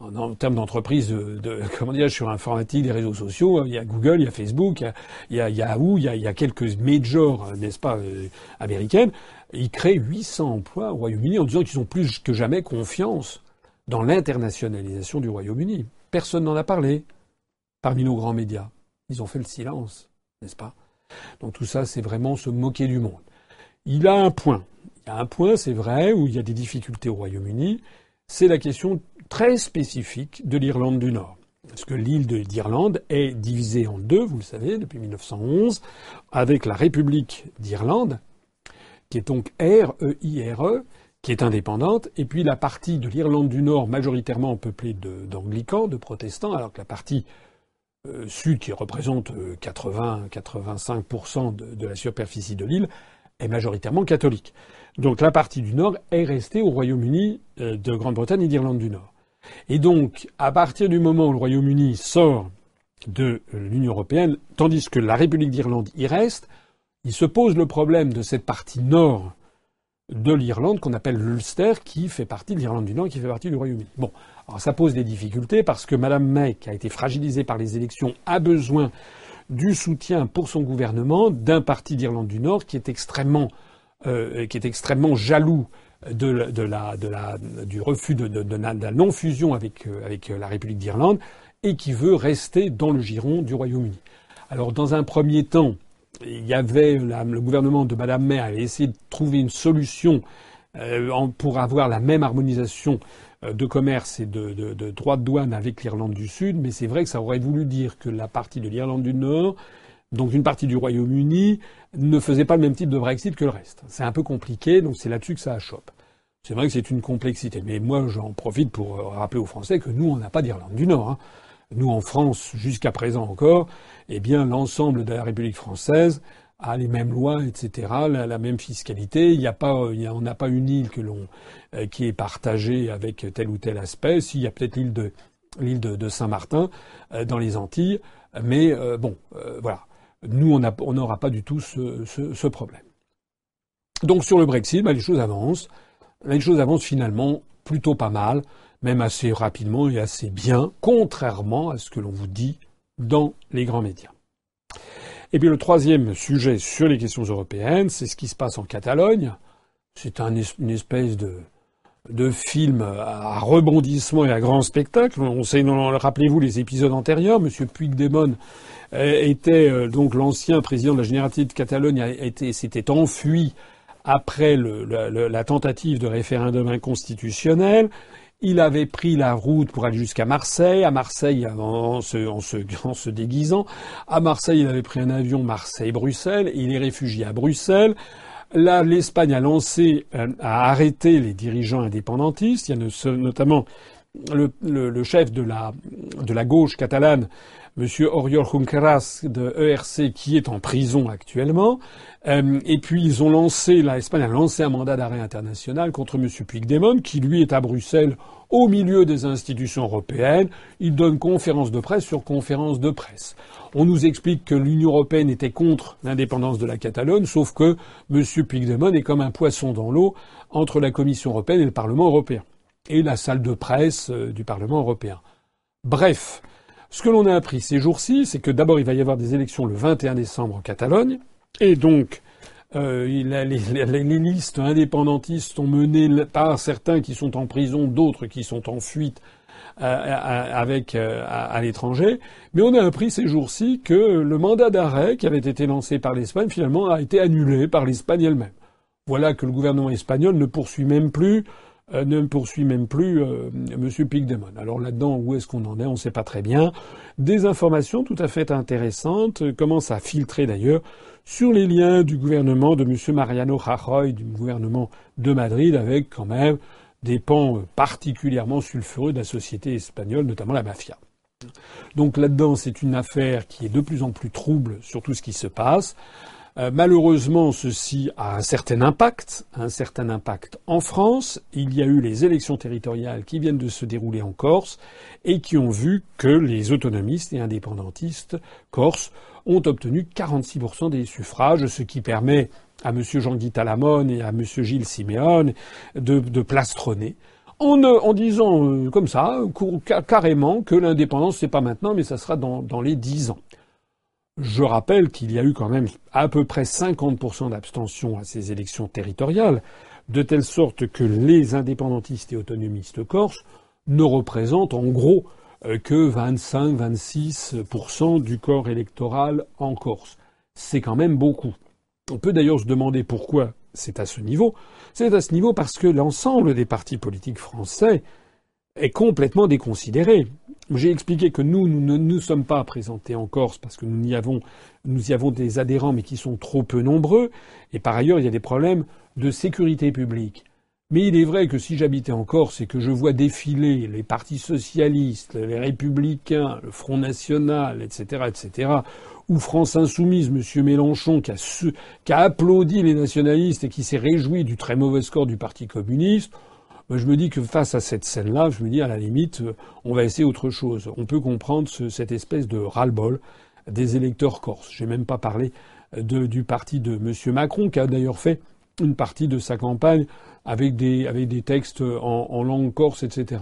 en, termes d'entreprise de, comment dire sur informatique, des réseaux sociaux, il y a Google, il y a Facebook, il y a, Yahoo, il y a, quelques majors, n'est-ce pas, euh, américaines. Ils créent 800 emplois au Royaume-Uni en disant qu'ils ont plus que jamais confiance dans l'internationalisation du Royaume-Uni. Personne n'en a parlé parmi nos grands médias. Ils ont fait le silence, n'est-ce pas? Donc tout ça, c'est vraiment se moquer du monde. Il a un point. Il y a un point, c'est vrai, où il y a des difficultés au Royaume-Uni. C'est la question très spécifique de l'Irlande du Nord. Parce que l'île d'Irlande est divisée en deux, vous le savez, depuis 1911, avec la République d'Irlande, qui est donc R-E-I-R-E, e, qui est indépendante, et puis la partie de l'Irlande du Nord majoritairement peuplée d'anglicans, de, protestants, alors que la partie sud, qui représente 80-85% euh, de, de la superficie de l'île, est majoritairement catholique. Donc la partie du Nord est restée au Royaume-Uni euh, de Grande-Bretagne et d'Irlande du Nord. Et donc, à partir du moment où le Royaume-Uni sort de l'Union européenne, tandis que la République d'Irlande y reste, il se pose le problème de cette partie nord de l'Irlande qu'on appelle l'Ulster, qui fait partie de l'Irlande du Nord qui fait partie du Royaume-Uni. Bon, alors ça pose des difficultés parce que Mme May, qui a été fragilisée par les élections, a besoin du soutien pour son gouvernement d'un parti d'Irlande du Nord qui est extrêmement, euh, qui est extrêmement jaloux de, la, de la, du refus de, de, la non-fusion avec, euh, avec la République d'Irlande et qui veut rester dans le giron du Royaume-Uni. Alors, dans un premier temps, il y avait le gouvernement de Madame May avait essayé de trouver une solution euh, pour avoir la même harmonisation euh, de commerce et de, droits de douane avec l'Irlande du Sud, mais c'est vrai que ça aurait voulu dire que la partie de l'Irlande du Nord donc une partie du Royaume-Uni ne faisait pas le même type de Brexit que le reste. C'est un peu compliqué, donc c'est là-dessus que ça achoppe. C'est vrai que c'est une complexité, mais moi j'en profite pour euh, rappeler aux Français que nous on n'a pas d'Irlande du Nord. Hein. Nous en France, jusqu'à présent encore, eh bien l'ensemble de la République française a les mêmes lois, etc., la, même fiscalité. Il n'y a pas, on n'a pas une île euh, qui est partagée avec tel ou tel aspect. S'il y a peut-être l'île de l'île de, Saint-Martin euh, dans les Antilles, mais euh, bon, voilà. Nous, on n'aura pas du tout ce, problème. Donc sur le Brexit, bah, les choses avancent. Les choses avancent finalement plutôt pas mal, même assez rapidement et assez bien, contrairement à ce que l'on vous dit dans les grands médias. Et puis le troisième sujet sur les questions européennes, c'est ce qui se passe en Catalogne. C'est un, une espèce de, de film à rebondissement et à grand spectacle. On sait, rappelez-vous les épisodes antérieurs. Monsieur Puigdemont euh, était euh, donc l'ancien président de la Généralité de Catalogne, s'était enfui après la tentative de référendum inconstitutionnel. Il avait pris la route pour aller jusqu'à Marseille. À Marseille, en se, déguisant. À Marseille, il avait pris un avion Marseille-Bruxelles. Il est réfugié à Bruxelles. Là, l'Espagne a lancé, euh, a arrêté les dirigeants indépendantistes. Il y a notamment le, chef de la, de la gauche catalane, M. Oriol Junqueras de ERC, qui est en prison actuellement. Euh, et puis ils ont lancé, l'Espagne a lancé un mandat d'arrêt international contre M. Puigdemont, qui lui est à Bruxelles, au milieu des institutions européennes. Il donne conférence de presse sur conférence de presse. On nous explique que l'Union européenne était contre l'indépendance de la Catalogne, sauf que M. Puigdemont est comme un poisson dans l'eau entre la Commission européenne et le Parlement européen, et la salle de presse euh, du Parlement européen. Bref, ce que l'on a appris ces jours-ci, c'est que d'abord il va y avoir des élections le 21 décembre en Catalogne, et donc euh, les, listes indépendantistes sont menées par certains qui sont en prison, d'autres qui sont en fuite avec euh, à, l'étranger. Mais on a appris ces jours-ci que le mandat d'arrêt qui avait été lancé par l'Espagne finalement a été annulé par l'Espagne elle-même. Voilà que le gouvernement espagnol ne poursuit même plus euh, ne poursuit même plus euh, M. Pigdemont. Alors là-dedans, où est-ce qu'on en est On ne sait pas très bien. Des informations tout à fait intéressantes commencent à filtrer d'ailleurs sur les liens du gouvernement de M. Mariano Rajoy, du gouvernement de Madrid, avec quand même des pans euh, particulièrement sulfureux de la société espagnole, notamment la mafia. Donc là-dedans, c'est une affaire qui est de plus en plus trouble sur tout ce qui se passe. Euh, malheureusement, ceci a un certain impact, un certain impact en France. Il y a eu les élections territoriales qui viennent de se dérouler en Corse et qui ont vu que les autonomistes et indépendantistes corses ont obtenu 46% des suffrages, ce qui permet à M. Jean-Guy Talamone et à M. Gilles Siméon de, plastronner en, disant euh, comme ça, carrément, que l'indépendance, c'est pas maintenant, mais ça sera dans, les dix ans. Je rappelle qu'il y a eu quand même à peu près 50% d'abstention à ces élections territoriales, de telle sorte que les indépendantistes et autonomistes corses ne représentent en gros euh, que 25-26% du corps électoral en Corse. C'est quand même beaucoup. On peut d'ailleurs se demander pourquoi c'est à ce niveau. C'est à ce niveau parce que l'ensemble des partis politiques français est complètement déconsidéré. J'ai expliqué que nous, nous ne nous sommes pas présentés en Corse parce que nous y avons, des adhérents mais qui sont trop peu nombreux. Et par ailleurs, il y a des problèmes de sécurité publique. Mais il est vrai que si j'habitais en Corse et que je vois défiler les partis socialistes, les républicains, le Front National, etc., etc., ou France Insoumise, M. Mélenchon, qui a applaudi les nationalistes et qui s'est réjoui du très mauvais score du Parti communiste, je me dis que face à cette scène-là, je me dis à la limite, euh, on va essayer autre chose. On peut comprendre cette espèce de ras-le-bol des électeurs corses. J'ai même pas parlé de, du parti de M. Macron, qui a d'ailleurs fait une partie de sa campagne avec des, textes en, en langue corse, etc.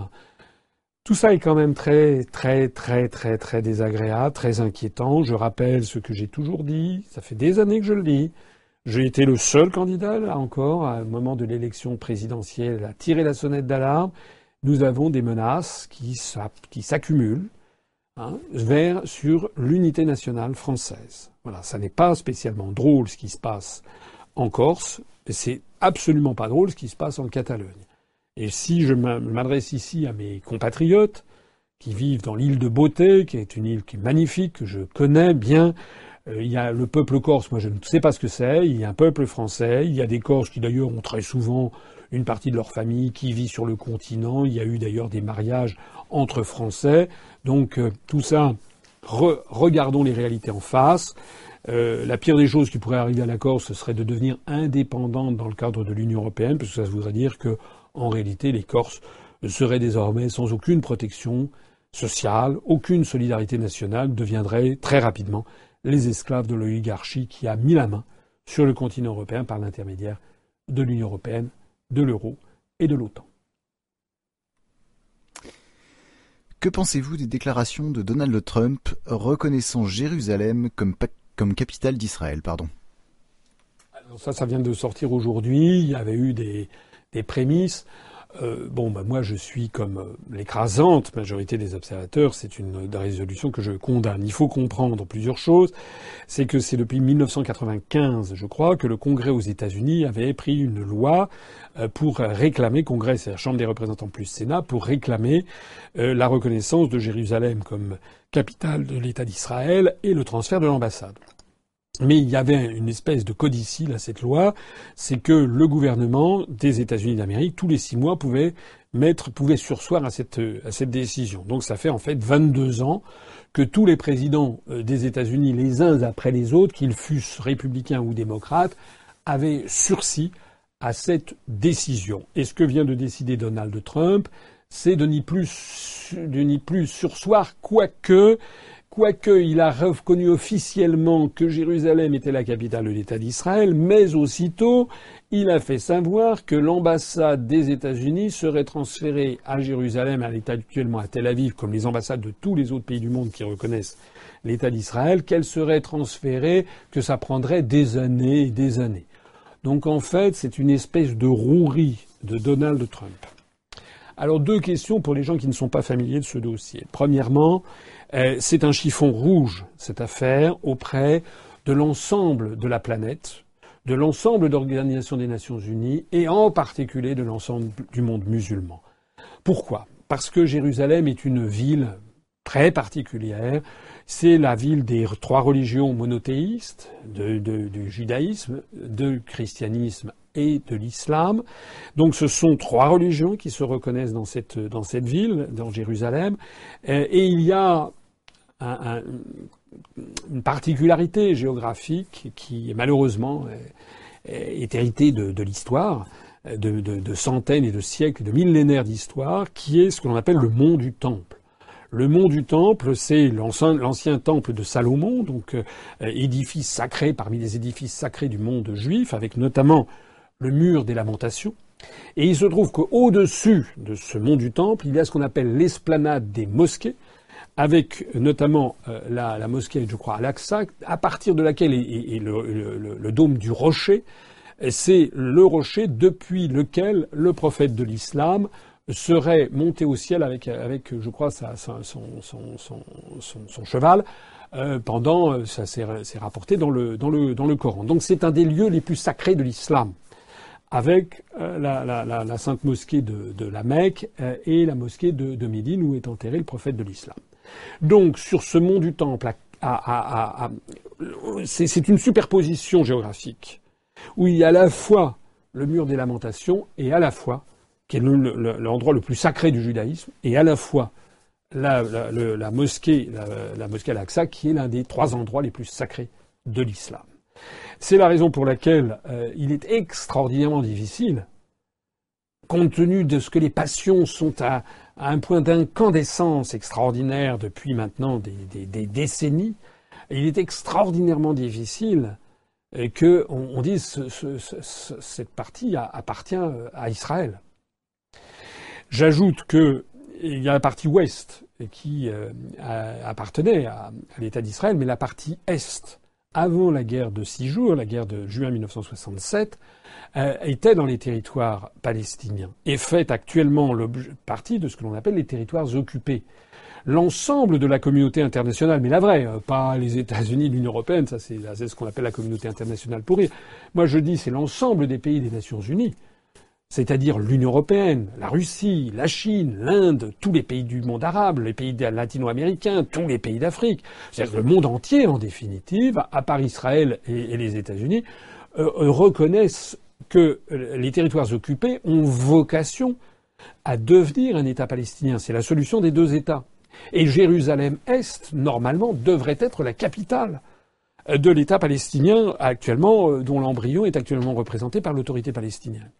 Tout ça est quand même très, très, très, très, très désagréable, très inquiétant. Je rappelle ce que j'ai toujours dit. Ça fait des années que je le dis. J'ai été le seul candidat, là encore, à un moment de l'élection présidentielle, à tirer la sonnette d'alarme. Nous avons des menaces qui, s'accumulent hein, vers sur l'unité nationale française. Voilà, ça n'est pas spécialement drôle ce qui se passe en Corse, mais c'est absolument pas drôle ce qui se passe en Catalogne. Et si je m'adresse ici à mes compatriotes qui vivent dans l'île de Beauté, qui est une île qui est magnifique, que je connais bien, il y a le peuple corse, moi je ne sais pas ce que c'est, il y a un peuple français, il y a des Corses qui d'ailleurs ont très souvent une partie de leur famille qui vit sur le continent, il y a eu d'ailleurs des mariages entre Français, donc euh, tout ça, regardons les réalités en face. Euh, la pire des choses qui pourrait arriver à la Corse, ce serait de devenir indépendante dans le cadre de l'Union européenne, parce que ça voudrait dire que, en réalité, les Corses seraient désormais sans aucune protection sociale, aucune solidarité nationale, deviendraient très rapidement les esclaves de l'oligarchie qui a mis la main sur le continent européen par l'intermédiaire de l'Union européenne, de l'euro et de l'OTAN. Que pensez-vous des déclarations de Donald Trump reconnaissant Jérusalem comme, comme capitale d'Israël pardon? Ça, ça vient de sortir aujourd'hui. Il y avait eu des, des prémices. Euh, bon, bah, moi, je suis comme euh, l'écrasante majorité des observateurs. C'est une résolution que je condamne. Il faut comprendre plusieurs choses. C'est que c'est depuis 1995, je crois, que le Congrès aux États-Unis avait pris une loi euh, pour réclamer, Congrès, c'est la Chambre des représentants plus Sénat, pour réclamer la reconnaissance de Jérusalem comme capitale de l'État d'Israël et le transfert de l'ambassade. Mais il y avait une espèce de codicile à cette loi, c'est que le gouvernement des États-Unis d'Amérique, tous les six mois, pouvait mettre, pouvait sursoir à cette, à cette décision. Donc ça fait en fait 22 ans que tous les présidents euh, des États-Unis, les uns après les autres, qu'ils fussent républicains ou démocrates, avaient sursis à cette décision. Et ce que vient de décider Donald Trump, c'est de n'y plus, de n'y plus sursoir, quoique quoique il a reconnu officiellement que Jérusalem était la capitale de l'État d'Israël, mais aussitôt il a fait savoir que l'ambassade des États-Unis serait transférée à Jérusalem, à l'État actuellement à Tel Aviv, comme les ambassades de tous les autres pays du monde qui reconnaissent l'État d'Israël, qu'elle serait transférée, que ça prendrait des années et des années. Donc en fait, c'est une espèce de rouerie de Donald Trump. Alors deux questions pour les gens qui ne sont pas familiers de ce dossier. Premièrement, euh, c'est un chiffon rouge, cette affaire, auprès de l'ensemble de la planète, de l'ensemble d'organisations des Nations Unies et en particulier de l'ensemble du monde musulman. Pourquoi? Parce que Jérusalem est une ville très particulière. C'est la ville des trois religions monothéistes, du judaïsme, du christianisme et de l'islam. Donc ce sont trois religions qui se reconnaissent dans cette, dans cette ville, dans Jérusalem. Euh, et il y a une particularité géographique qui malheureusement est héritée de, l'histoire, de, centaines et de siècles, de millénaires d'histoire, qui est ce que l'on appelle le mont du Temple. Le mont du Temple, c'est l'ancien temple de Salomon, donc euh, édifice sacré parmi les édifices sacrés du monde juif, avec notamment le mur des lamentations. Et il se trouve qu'au-dessus de ce mont du Temple, il y a ce qu'on appelle l'esplanade des mosquées, avec notamment euh, la, mosquée, je crois, Al-Aqsa, à partir de laquelle est, le, dôme du rocher. C'est le rocher depuis lequel le prophète de l'islam serait monté au ciel avec, avec je crois, sa, son, son, cheval. Euh, pendant, euh, ça s'est rapporté dans le, dans, le, dans le Coran. Donc c'est un des lieux les plus sacrés de l'islam, avec la, la, sainte mosquée de, de la Mecque et la mosquée de, de Médine où est enterré le prophète de l'islam. Donc sur ce mont du Temple, c'est une superposition géographique où il y a à la fois le mur des lamentations et à la fois, qui est l'endroit le, plus sacré du judaïsme, et à la fois la, mosquée, la, mosquée Al-Aqsa, qui est l'un des trois endroits les plus sacrés de l'islam. C'est la raison pour laquelle euh, il est extraordinairement difficile, compte tenu de ce que les passions sont à, un point d'incandescence extraordinaire depuis maintenant des, décennies, il est extraordinairement difficile que on, dise cette partie appartient à Israël. J'ajoute qu'il y a la partie ouest qui euh, appartenait à l'État d'Israël, mais la partie est, avant la guerre de six jours, la guerre de juin 1967, euh, était dans les territoires palestiniens et fait actuellement partie de ce que l'on appelle les territoires occupés. L'ensemble de la communauté internationale, mais la vraie, euh, pas les États-Unis, l'Union européenne, ça c'est ce qu'on appelle la communauté internationale pour rire. Moi je dis c'est l'ensemble des pays des Nations Unies, c'est-à-dire l'Union européenne, la Russie, la Chine, l'Inde, tous les pays du monde arabe, les pays latino-américains, tous les pays d'Afrique, c'est-à-dire le monde entier en définitive, à part Israël et, les États-Unis, euh, reconnaissent que les territoires occupés ont vocation à devenir un État palestinien. C'est la solution des deux États. Et Jérusalem-Est, normalement, devrait être la capitale de l'État palestinien actuellement, dont l'embryon est actuellement représenté par l'autorité palestinienne.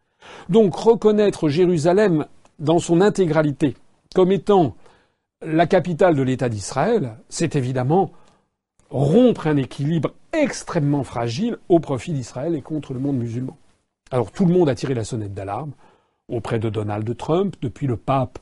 Donc reconnaître Jérusalem dans son intégralité comme étant la capitale de l'État d'Israël, c'est évidemment rompre un équilibre extrêmement fragile au profit d'Israël et contre le monde musulman. Alors tout le monde a tiré la sonnette d'alarme auprès de Donald Trump, depuis le pape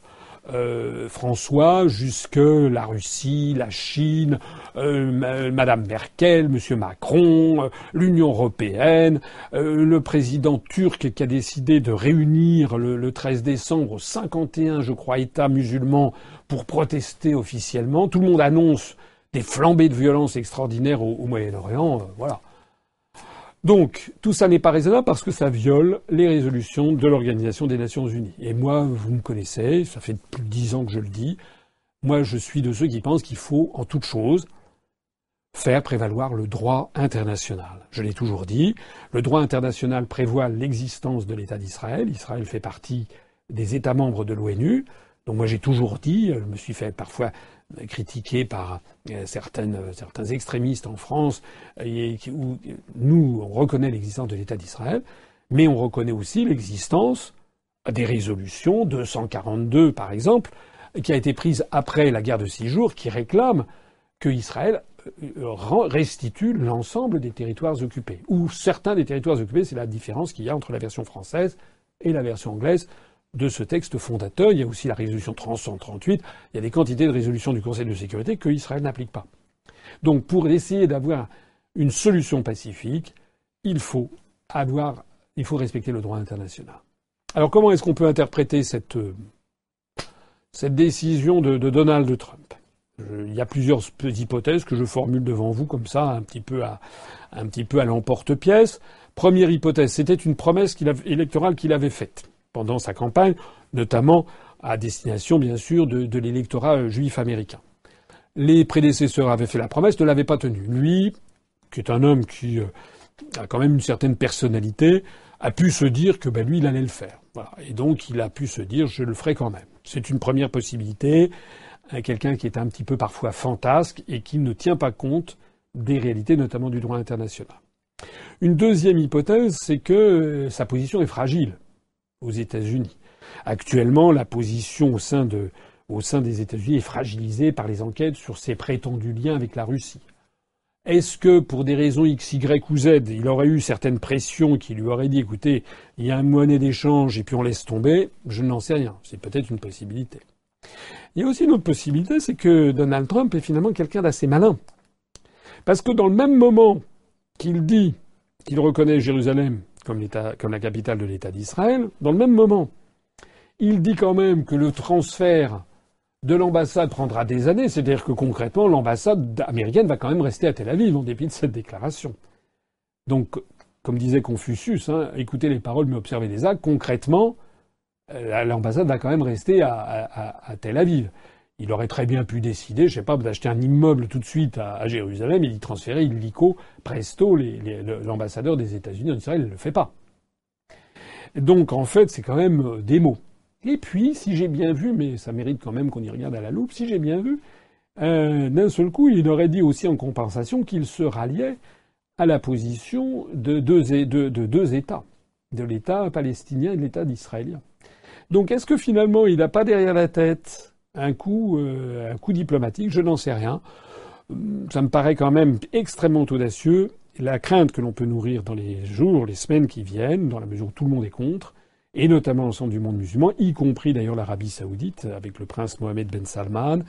euh, François jusque la Russie, la Chine, euh, Madame Merkel, Monsieur Macron, euh, l'Union européenne, le président turc qui a décidé de réunir le, 13 décembre 51, je crois, États musulmans pour protester officiellement. Tout le monde annonce des flambées de violence extraordinaires au Moyen-Orient. voilà. Donc, tout ça n'est pas raisonnable parce que ça viole les résolutions de l'Organisation des Nations Unies. Et moi, vous me connaissez, ça fait plus de dix ans que je le dis. Moi, je suis de ceux qui pensent qu'il faut, en toute chose, faire prévaloir le droit international. Je l'ai toujours dit, le droit international prévoit l'existence de l'État d'Israël. Israël fait partie des États membres de l'ONU. Donc moi j'ai toujours dit, je me suis fait parfois critiqué par euh, certains extrémistes en France, où nous, on reconnaît l'existence de l'État d'Israël, mais on reconnaît aussi l'existence des résolutions 242, par exemple, qui a été prise après la guerre de six jours, qui réclame que Israël euh, restitue l'ensemble des territoires occupés, ou certains des territoires occupés, c'est la différence qu'il y a entre la version française et la version anglaise de ce texte fondateur. Il y a aussi la résolution 338. Il y a des quantités de résolutions du Conseil de sécurité que Israël n'applique pas. Donc, pour essayer d'avoir une solution pacifique, il faut avoir, il faut respecter le droit international. Alors, comment est-ce qu'on peut interpréter cette, cette décision de, Donald Trump? Il y a plusieurs hypothèses que je formule devant vous comme ça, un petit peu à, un petit peu à l'emporte-pièce. Première hypothèse, c'était une promesse électorale qu'il avait faite pendant sa campagne, notamment à destination, bien sûr, de, l'électorat euh, juif américain. Les prédécesseurs avaient fait la promesse, ne l'avaient pas tenue. Lui, qui est un homme qui euh, a quand même une certaine personnalité, a pu se dire que ben, lui, il allait le faire. Et donc, il a pu se dire, je le ferai quand même. C'est une première possibilité. Euh, quelqu'un qui est un petit peu parfois fantasque et qui ne tient pas compte des réalités, notamment du droit international. Une deuxième hypothèse, c'est que sa position est fragile aux États-Unis. Actuellement, la position au sein, des États-Unis est fragilisée par les enquêtes sur ses prétendus liens avec la Russie. Est-ce que, pour des raisons X, Y ou Z, il aurait eu certaines pressions qui lui auraient dit, écoutez, il y a une monnaie d'échange et puis on laisse tomber Je n'en sais rien. C'est peut-être une possibilité. Il y a aussi une autre possibilité, c'est que Donald Trump est finalement quelqu'un d'assez malin. Parce que dans le même moment qu'il dit qu'il reconnaît Jérusalem comme, la capitale de l'État d'Israël, dans le même moment, il dit quand même que le transfert de l'ambassade prendra des années, c'est-à-dire que concrètement, l'ambassade américaine va quand même rester à Tel Aviv en dépit de cette déclaration. Donc, comme disait Confucius, hein, écoutez les paroles mais observez les actes, concrètement, euh, l'ambassade va quand même rester à Tel Aviv. Il aurait très bien pu décider, je sais pas, d'acheter un immeuble tout de suite à, Jérusalem et d'y transférer illico, presto, l'ambassadeur des États-Unis en Israël ne le fait pas. Donc en fait, c'est quand même euh, des mots. Et puis, si j'ai bien vu, mais ça mérite quand même qu'on y regarde à la loupe, si j'ai bien vu, euh, d'un seul coup, il aurait dit aussi en compensation qu'il se ralliait à la position de deux, de deux États, de l'État palestinien et de l'État d'israélien. Donc est-ce que finalement il n'a pas derrière la tête un coup, euh, un coup diplomatique, je n'en sais rien. Ça me paraît quand même extrêmement audacieux. La crainte que l'on peut nourrir dans les jours, les semaines qui viennent, dans la mesure où tout le monde est contre, et notamment l'ensemble du monde musulman, y compris d'ailleurs l'Arabie saoudite, avec le prince Mohamed Ben Salman,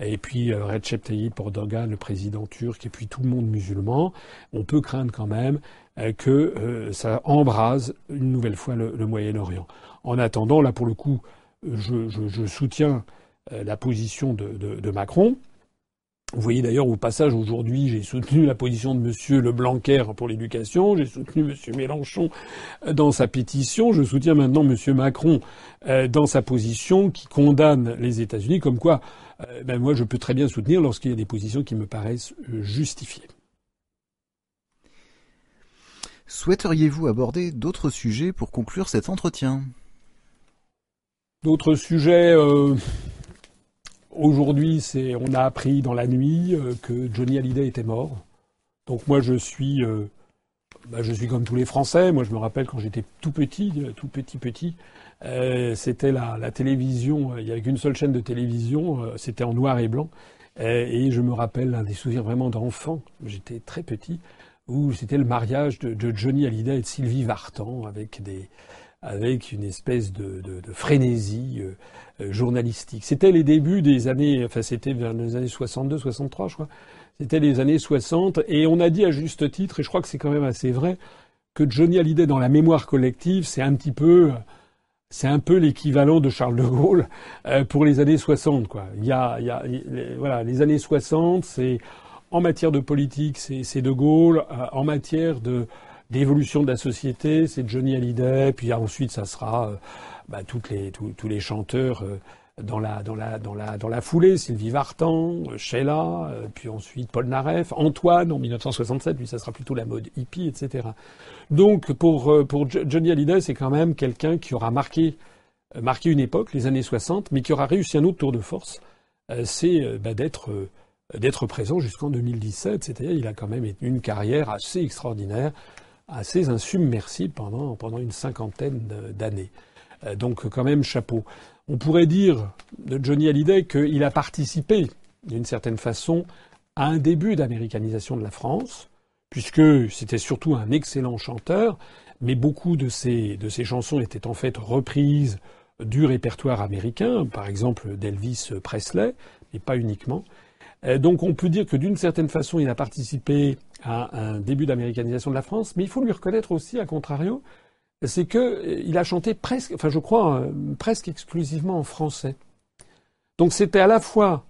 et puis euh, Recep Tayyip Erdogan, le président turc, et puis tout le monde musulman, on peut craindre quand même euh, que ça embrase une nouvelle fois le, Moyen-Orient. En attendant, là pour le coup, je, soutiens la position de, Macron. Vous voyez d'ailleurs au passage aujourd'hui, j'ai soutenu la position de Monsieur Le Blanquer pour l'éducation, j'ai soutenu Monsieur Mélenchon euh, dans sa pétition, je soutiens maintenant Monsieur Macron euh, dans sa position qui condamne les États-Unis, comme quoi, ben moi je peux très bien soutenir lorsqu'il y a des positions qui me paraissent justifiées. Souhaiteriez-vous aborder d'autres sujets pour conclure cet entretien? D'autres sujets Aujourd'hui, c'est, on a appris dans la nuit euh, que Johnny Hallyday était mort Donc moi je suis, bah, je suis comme tous les Français. Moi je me rappelle quand j'étais tout petit, tout petit petit, c'était la, la, télévision. Il y avait qu'une seule chaîne de télévision. c'était en noir et blanc. et je me rappelle un des souvenirs vraiment d'enfant. J'étais très petit où c'était le mariage de, de, Johnny Hallyday et de Sylvie Vartan avec des avec une espèce de, de, de frénésie euh, euh, journalistique. C'était les débuts des années, enfin c'était vers les années 62, 63, je crois. C'était les années 60, et on a dit à juste titre, et je crois que c'est quand même assez vrai, que Johnny Hallyday dans la mémoire collective, c'est un petit peu, c'est un peu l'équivalent de Charles de Gaulle euh, pour les années 60, quoi. Il y a, il y a voilà, les années 60, c'est en matière de politique, c'est De Gaulle. Euh, en matière de d'évolution de la société, c'est Johnny Hallyday. Puis ensuite, ça sera euh, bah, les, tous, les chanteurs euh, dans la, dans, la, dans, la, dans la foulée. Sylvie Vartan, Sheila, puis ensuite Paul Naref, Antoine en 1967, puis ça sera plutôt la mode hippie, etc. Donc pour, pour Johnny Hallyday, c'est quand même quelqu'un qui aura marqué, marqué une époque, les années 60, mais qui aura réussi un autre tour de force. c'est bah, d'être d'être présent jusqu'en 2017. C'est-à-dire il a quand même une carrière assez extraordinaire, assez insubmersible pendant, une cinquantaine d'années. Euh, donc quand même chapeau. On pourrait dire de Johnny Hallyday qu'il a participé d'une certaine façon à un début d'américanisation de la France, puisque c'était surtout un excellent chanteur, mais beaucoup de ses, de ses chansons étaient en fait reprises du répertoire américain, par exemple d'Elvis Presley, mais pas uniquement. Euh, donc on peut dire que d'une certaine façon, il a participé à un début d'américanisation de la France, mais il faut lui reconnaître aussi, à contrario, c'est qu'il euh, a chanté presque, enfin je crois, euh, presque exclusivement en français. Donc c'était à la fois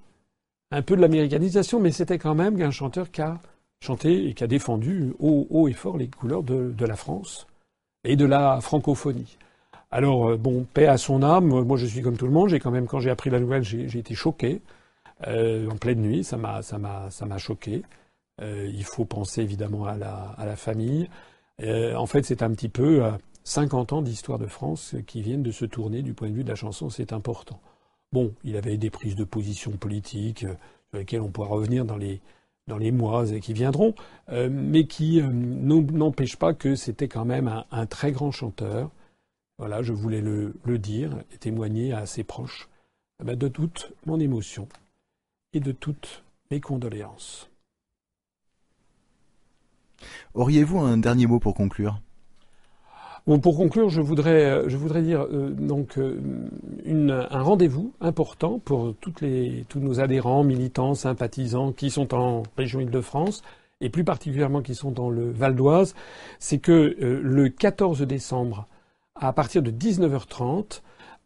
un peu de l'américanisation, mais c'était quand même un chanteur qui a chanté et qui a défendu haut, et fort les couleurs de, la France et de la francophonie. Alors bon, paix à son âme. Moi, je suis comme tout le monde. J'ai quand même, quand j'ai appris la nouvelle, j'ai été choqué. Euh, en pleine nuit. Ça m'a, ça m'a choqué. Euh, il faut penser évidemment à la, famille. Euh, en fait, c'est un petit peu 50 ans d'histoire de France qui viennent de se tourner du point de vue de la chanson. C'est important. Bon, il avait des prises de position politiques sur lesquelles on pourra revenir dans les dans les mois qui viendront, mais qui n'empêchent pas que c'était quand même un, très grand chanteur. Voilà, je voulais le, le dire et témoigner à ses proches eh ben, de toute mon émotion et de toutes mes condoléances. Auriez-vous un dernier mot pour conclure? Pour conclure, je voudrais, dire euh, donc euh, un rendez-vous important pour tous nos adhérents, militants, sympathisants qui sont en région Île-de-France et plus particulièrement qui sont dans le Val d'Oise, c'est que euh, le 14 décembre, à partir de 19h30,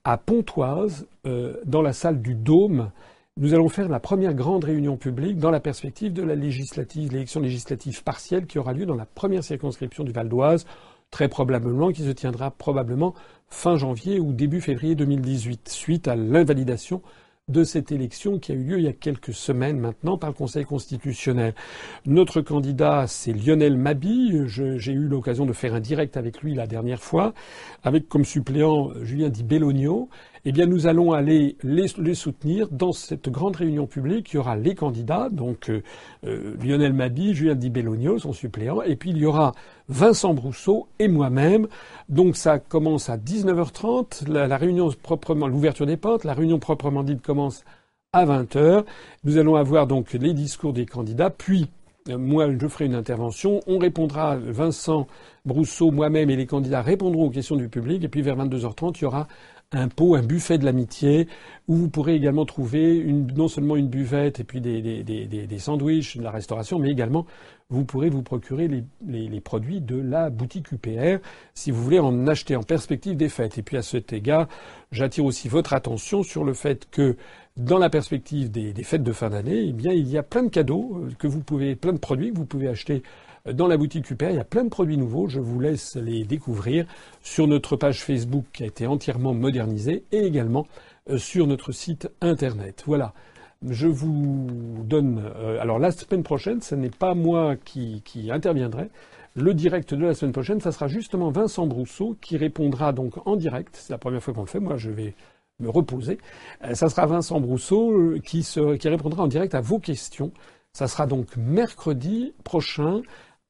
à Pontoise, dans la salle du Dôme, nous allons faire la première grande réunion publique dans la perspective de la législative, l'élection législative partielle qui aura lieu dans la première circonscription du Val d'Oise, très probablement, qui se tiendra probablement fin janvier ou début février 2018, suite à l'invalidation de cette élection qui a eu lieu il y a quelques semaines maintenant par le Conseil constitutionnel. Notre candidat, c'est Lionel Mabi. J'ai eu l'occasion de faire un direct avec lui la dernière fois, avec comme suppléant Julien Di Bellogno eh bien nous allons aller les, soutenir dans cette grande réunion publique. Il y aura les candidats, donc euh, euh, Lionel Mabi, Julien Di Bellogno, son suppléant, et puis il y aura Vincent Brousseau et moi-même. Donc ça commence à 19h30, la, réunion proprement, l'ouverture des portes, la réunion proprement dite commence à 20h. Nous allons avoir donc les discours des candidats, puis euh, moi, je ferai une intervention. On répondra, Vincent Brousseau, moi-même et les candidats répondront aux questions du public. Et puis vers 22h30, il y aura un pot, un buffet de l'amitié, où vous pourrez également trouver une, non seulement une buvette et puis des, des, des, des sandwichs, de la restauration, mais également vous pourrez vous procurer les, les, les, produits de la boutique UPR si vous voulez en acheter en perspective des fêtes. Et puis à cet égard, j'attire aussi votre attention sur le fait que dans la perspective des, fêtes de fin d'année, eh bien il y a plein de cadeaux euh, que vous pouvez, plein de produits que vous pouvez acheter dans la boutique UPR, il y a plein de produits nouveaux. Je vous laisse les découvrir sur notre page Facebook qui a été entièrement modernisée et également euh, sur notre site internet. Voilà. Je vous donne. Euh, alors la semaine prochaine, ce n'est pas moi qui, qui interviendrai. Le direct de la semaine prochaine, ça sera justement Vincent Brousseau qui répondra donc en direct. C'est la première fois qu'on le fait. Moi, je vais me reposer. Euh, ça sera Vincent Brousseau qui, se, qui répondra en direct à vos questions Ça sera donc mercredi prochain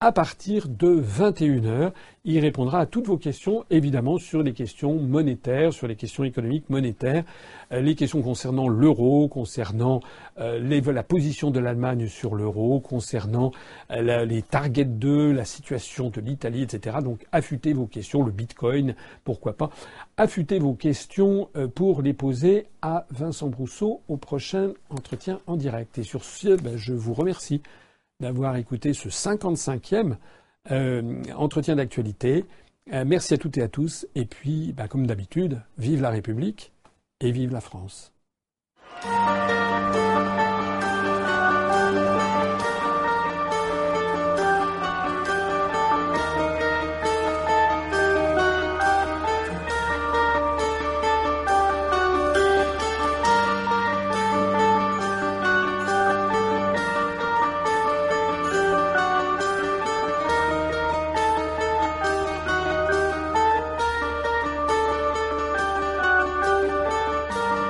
à partir de 21h. Il répondra à toutes vos questions, évidemment, sur les questions monétaires, sur les questions économiques monétaires, euh, les questions concernant l'euro, concernant euh, la position de l'Allemagne sur l'euro, concernant euh, les targets 2, la situation de l'Italie, etc. Donc affûtez vos questions, le Bitcoin, pourquoi pas. Affûtez vos questions pour les poser à Vincent Brousseau au prochain entretien en direct. Et sur ce, ben, je vous remercie d'avoir écouté ce 55e euh, entretien d'actualité. Euh, merci à toutes et à tous. Et puis, bah, comme d'habitude, vive la République et vive la France.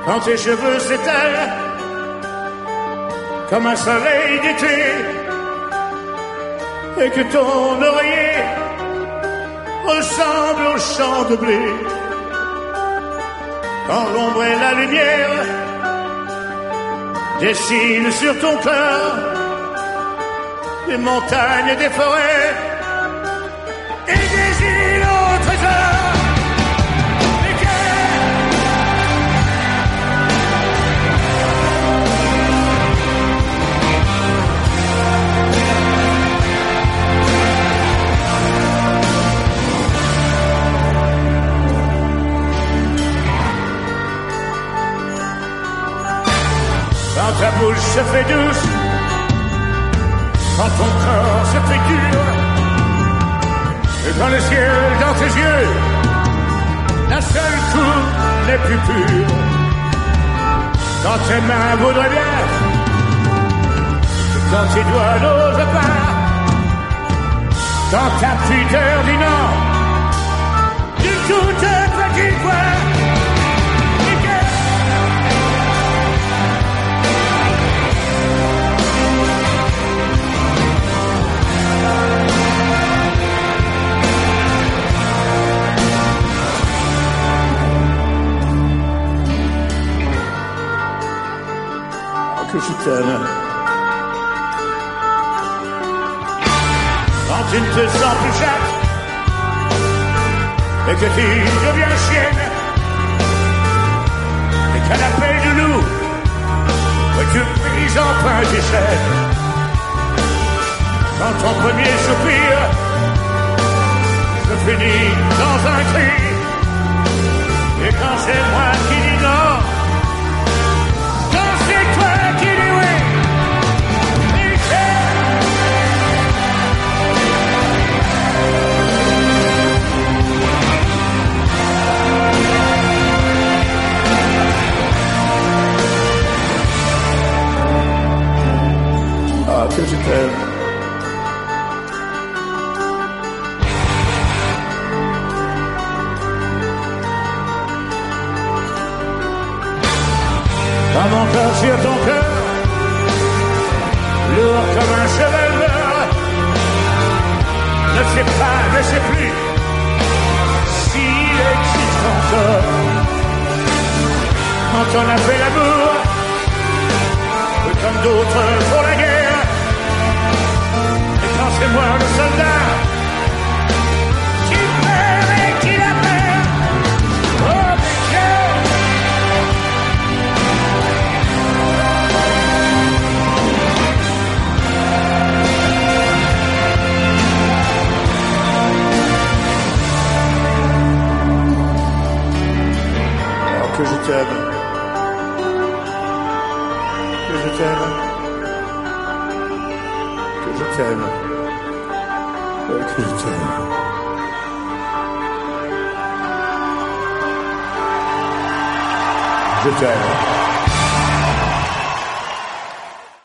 Quand tes cheveux s'éteignent comme un soleil d'été et que ton oreiller ressemble au champ de blé. Quand l'ombre et la lumière dessinent sur ton cœur des montagnes et des forêts ta bouche se fait douce, quand ton corps se fait dur, et quand le ciel dans tes yeux, la seule cour n'est plus pure. Quand tes mains voudraient bien, quand tes doigts n'osent pas, quand ta pudeur dit du tout petit quoi. Que. Quand tu te sens plus chatte et que tu deviens chienne et qu'à l'appel du loup, que tu brises enfin tes chaînes. Quand ton premier soupir se finit dans un cri et quand c'est moi qui t'aime. Dans mon cœur sur ton cœur, lourd comme un cheval ne sais pas, ne sais plus s'il existe encore. Quand on a fait l'amour, comme d'autres pour la guerre, c'est moi le soldat que je t'aime. Que je t'aime. Que je t'aime. Je t'aime.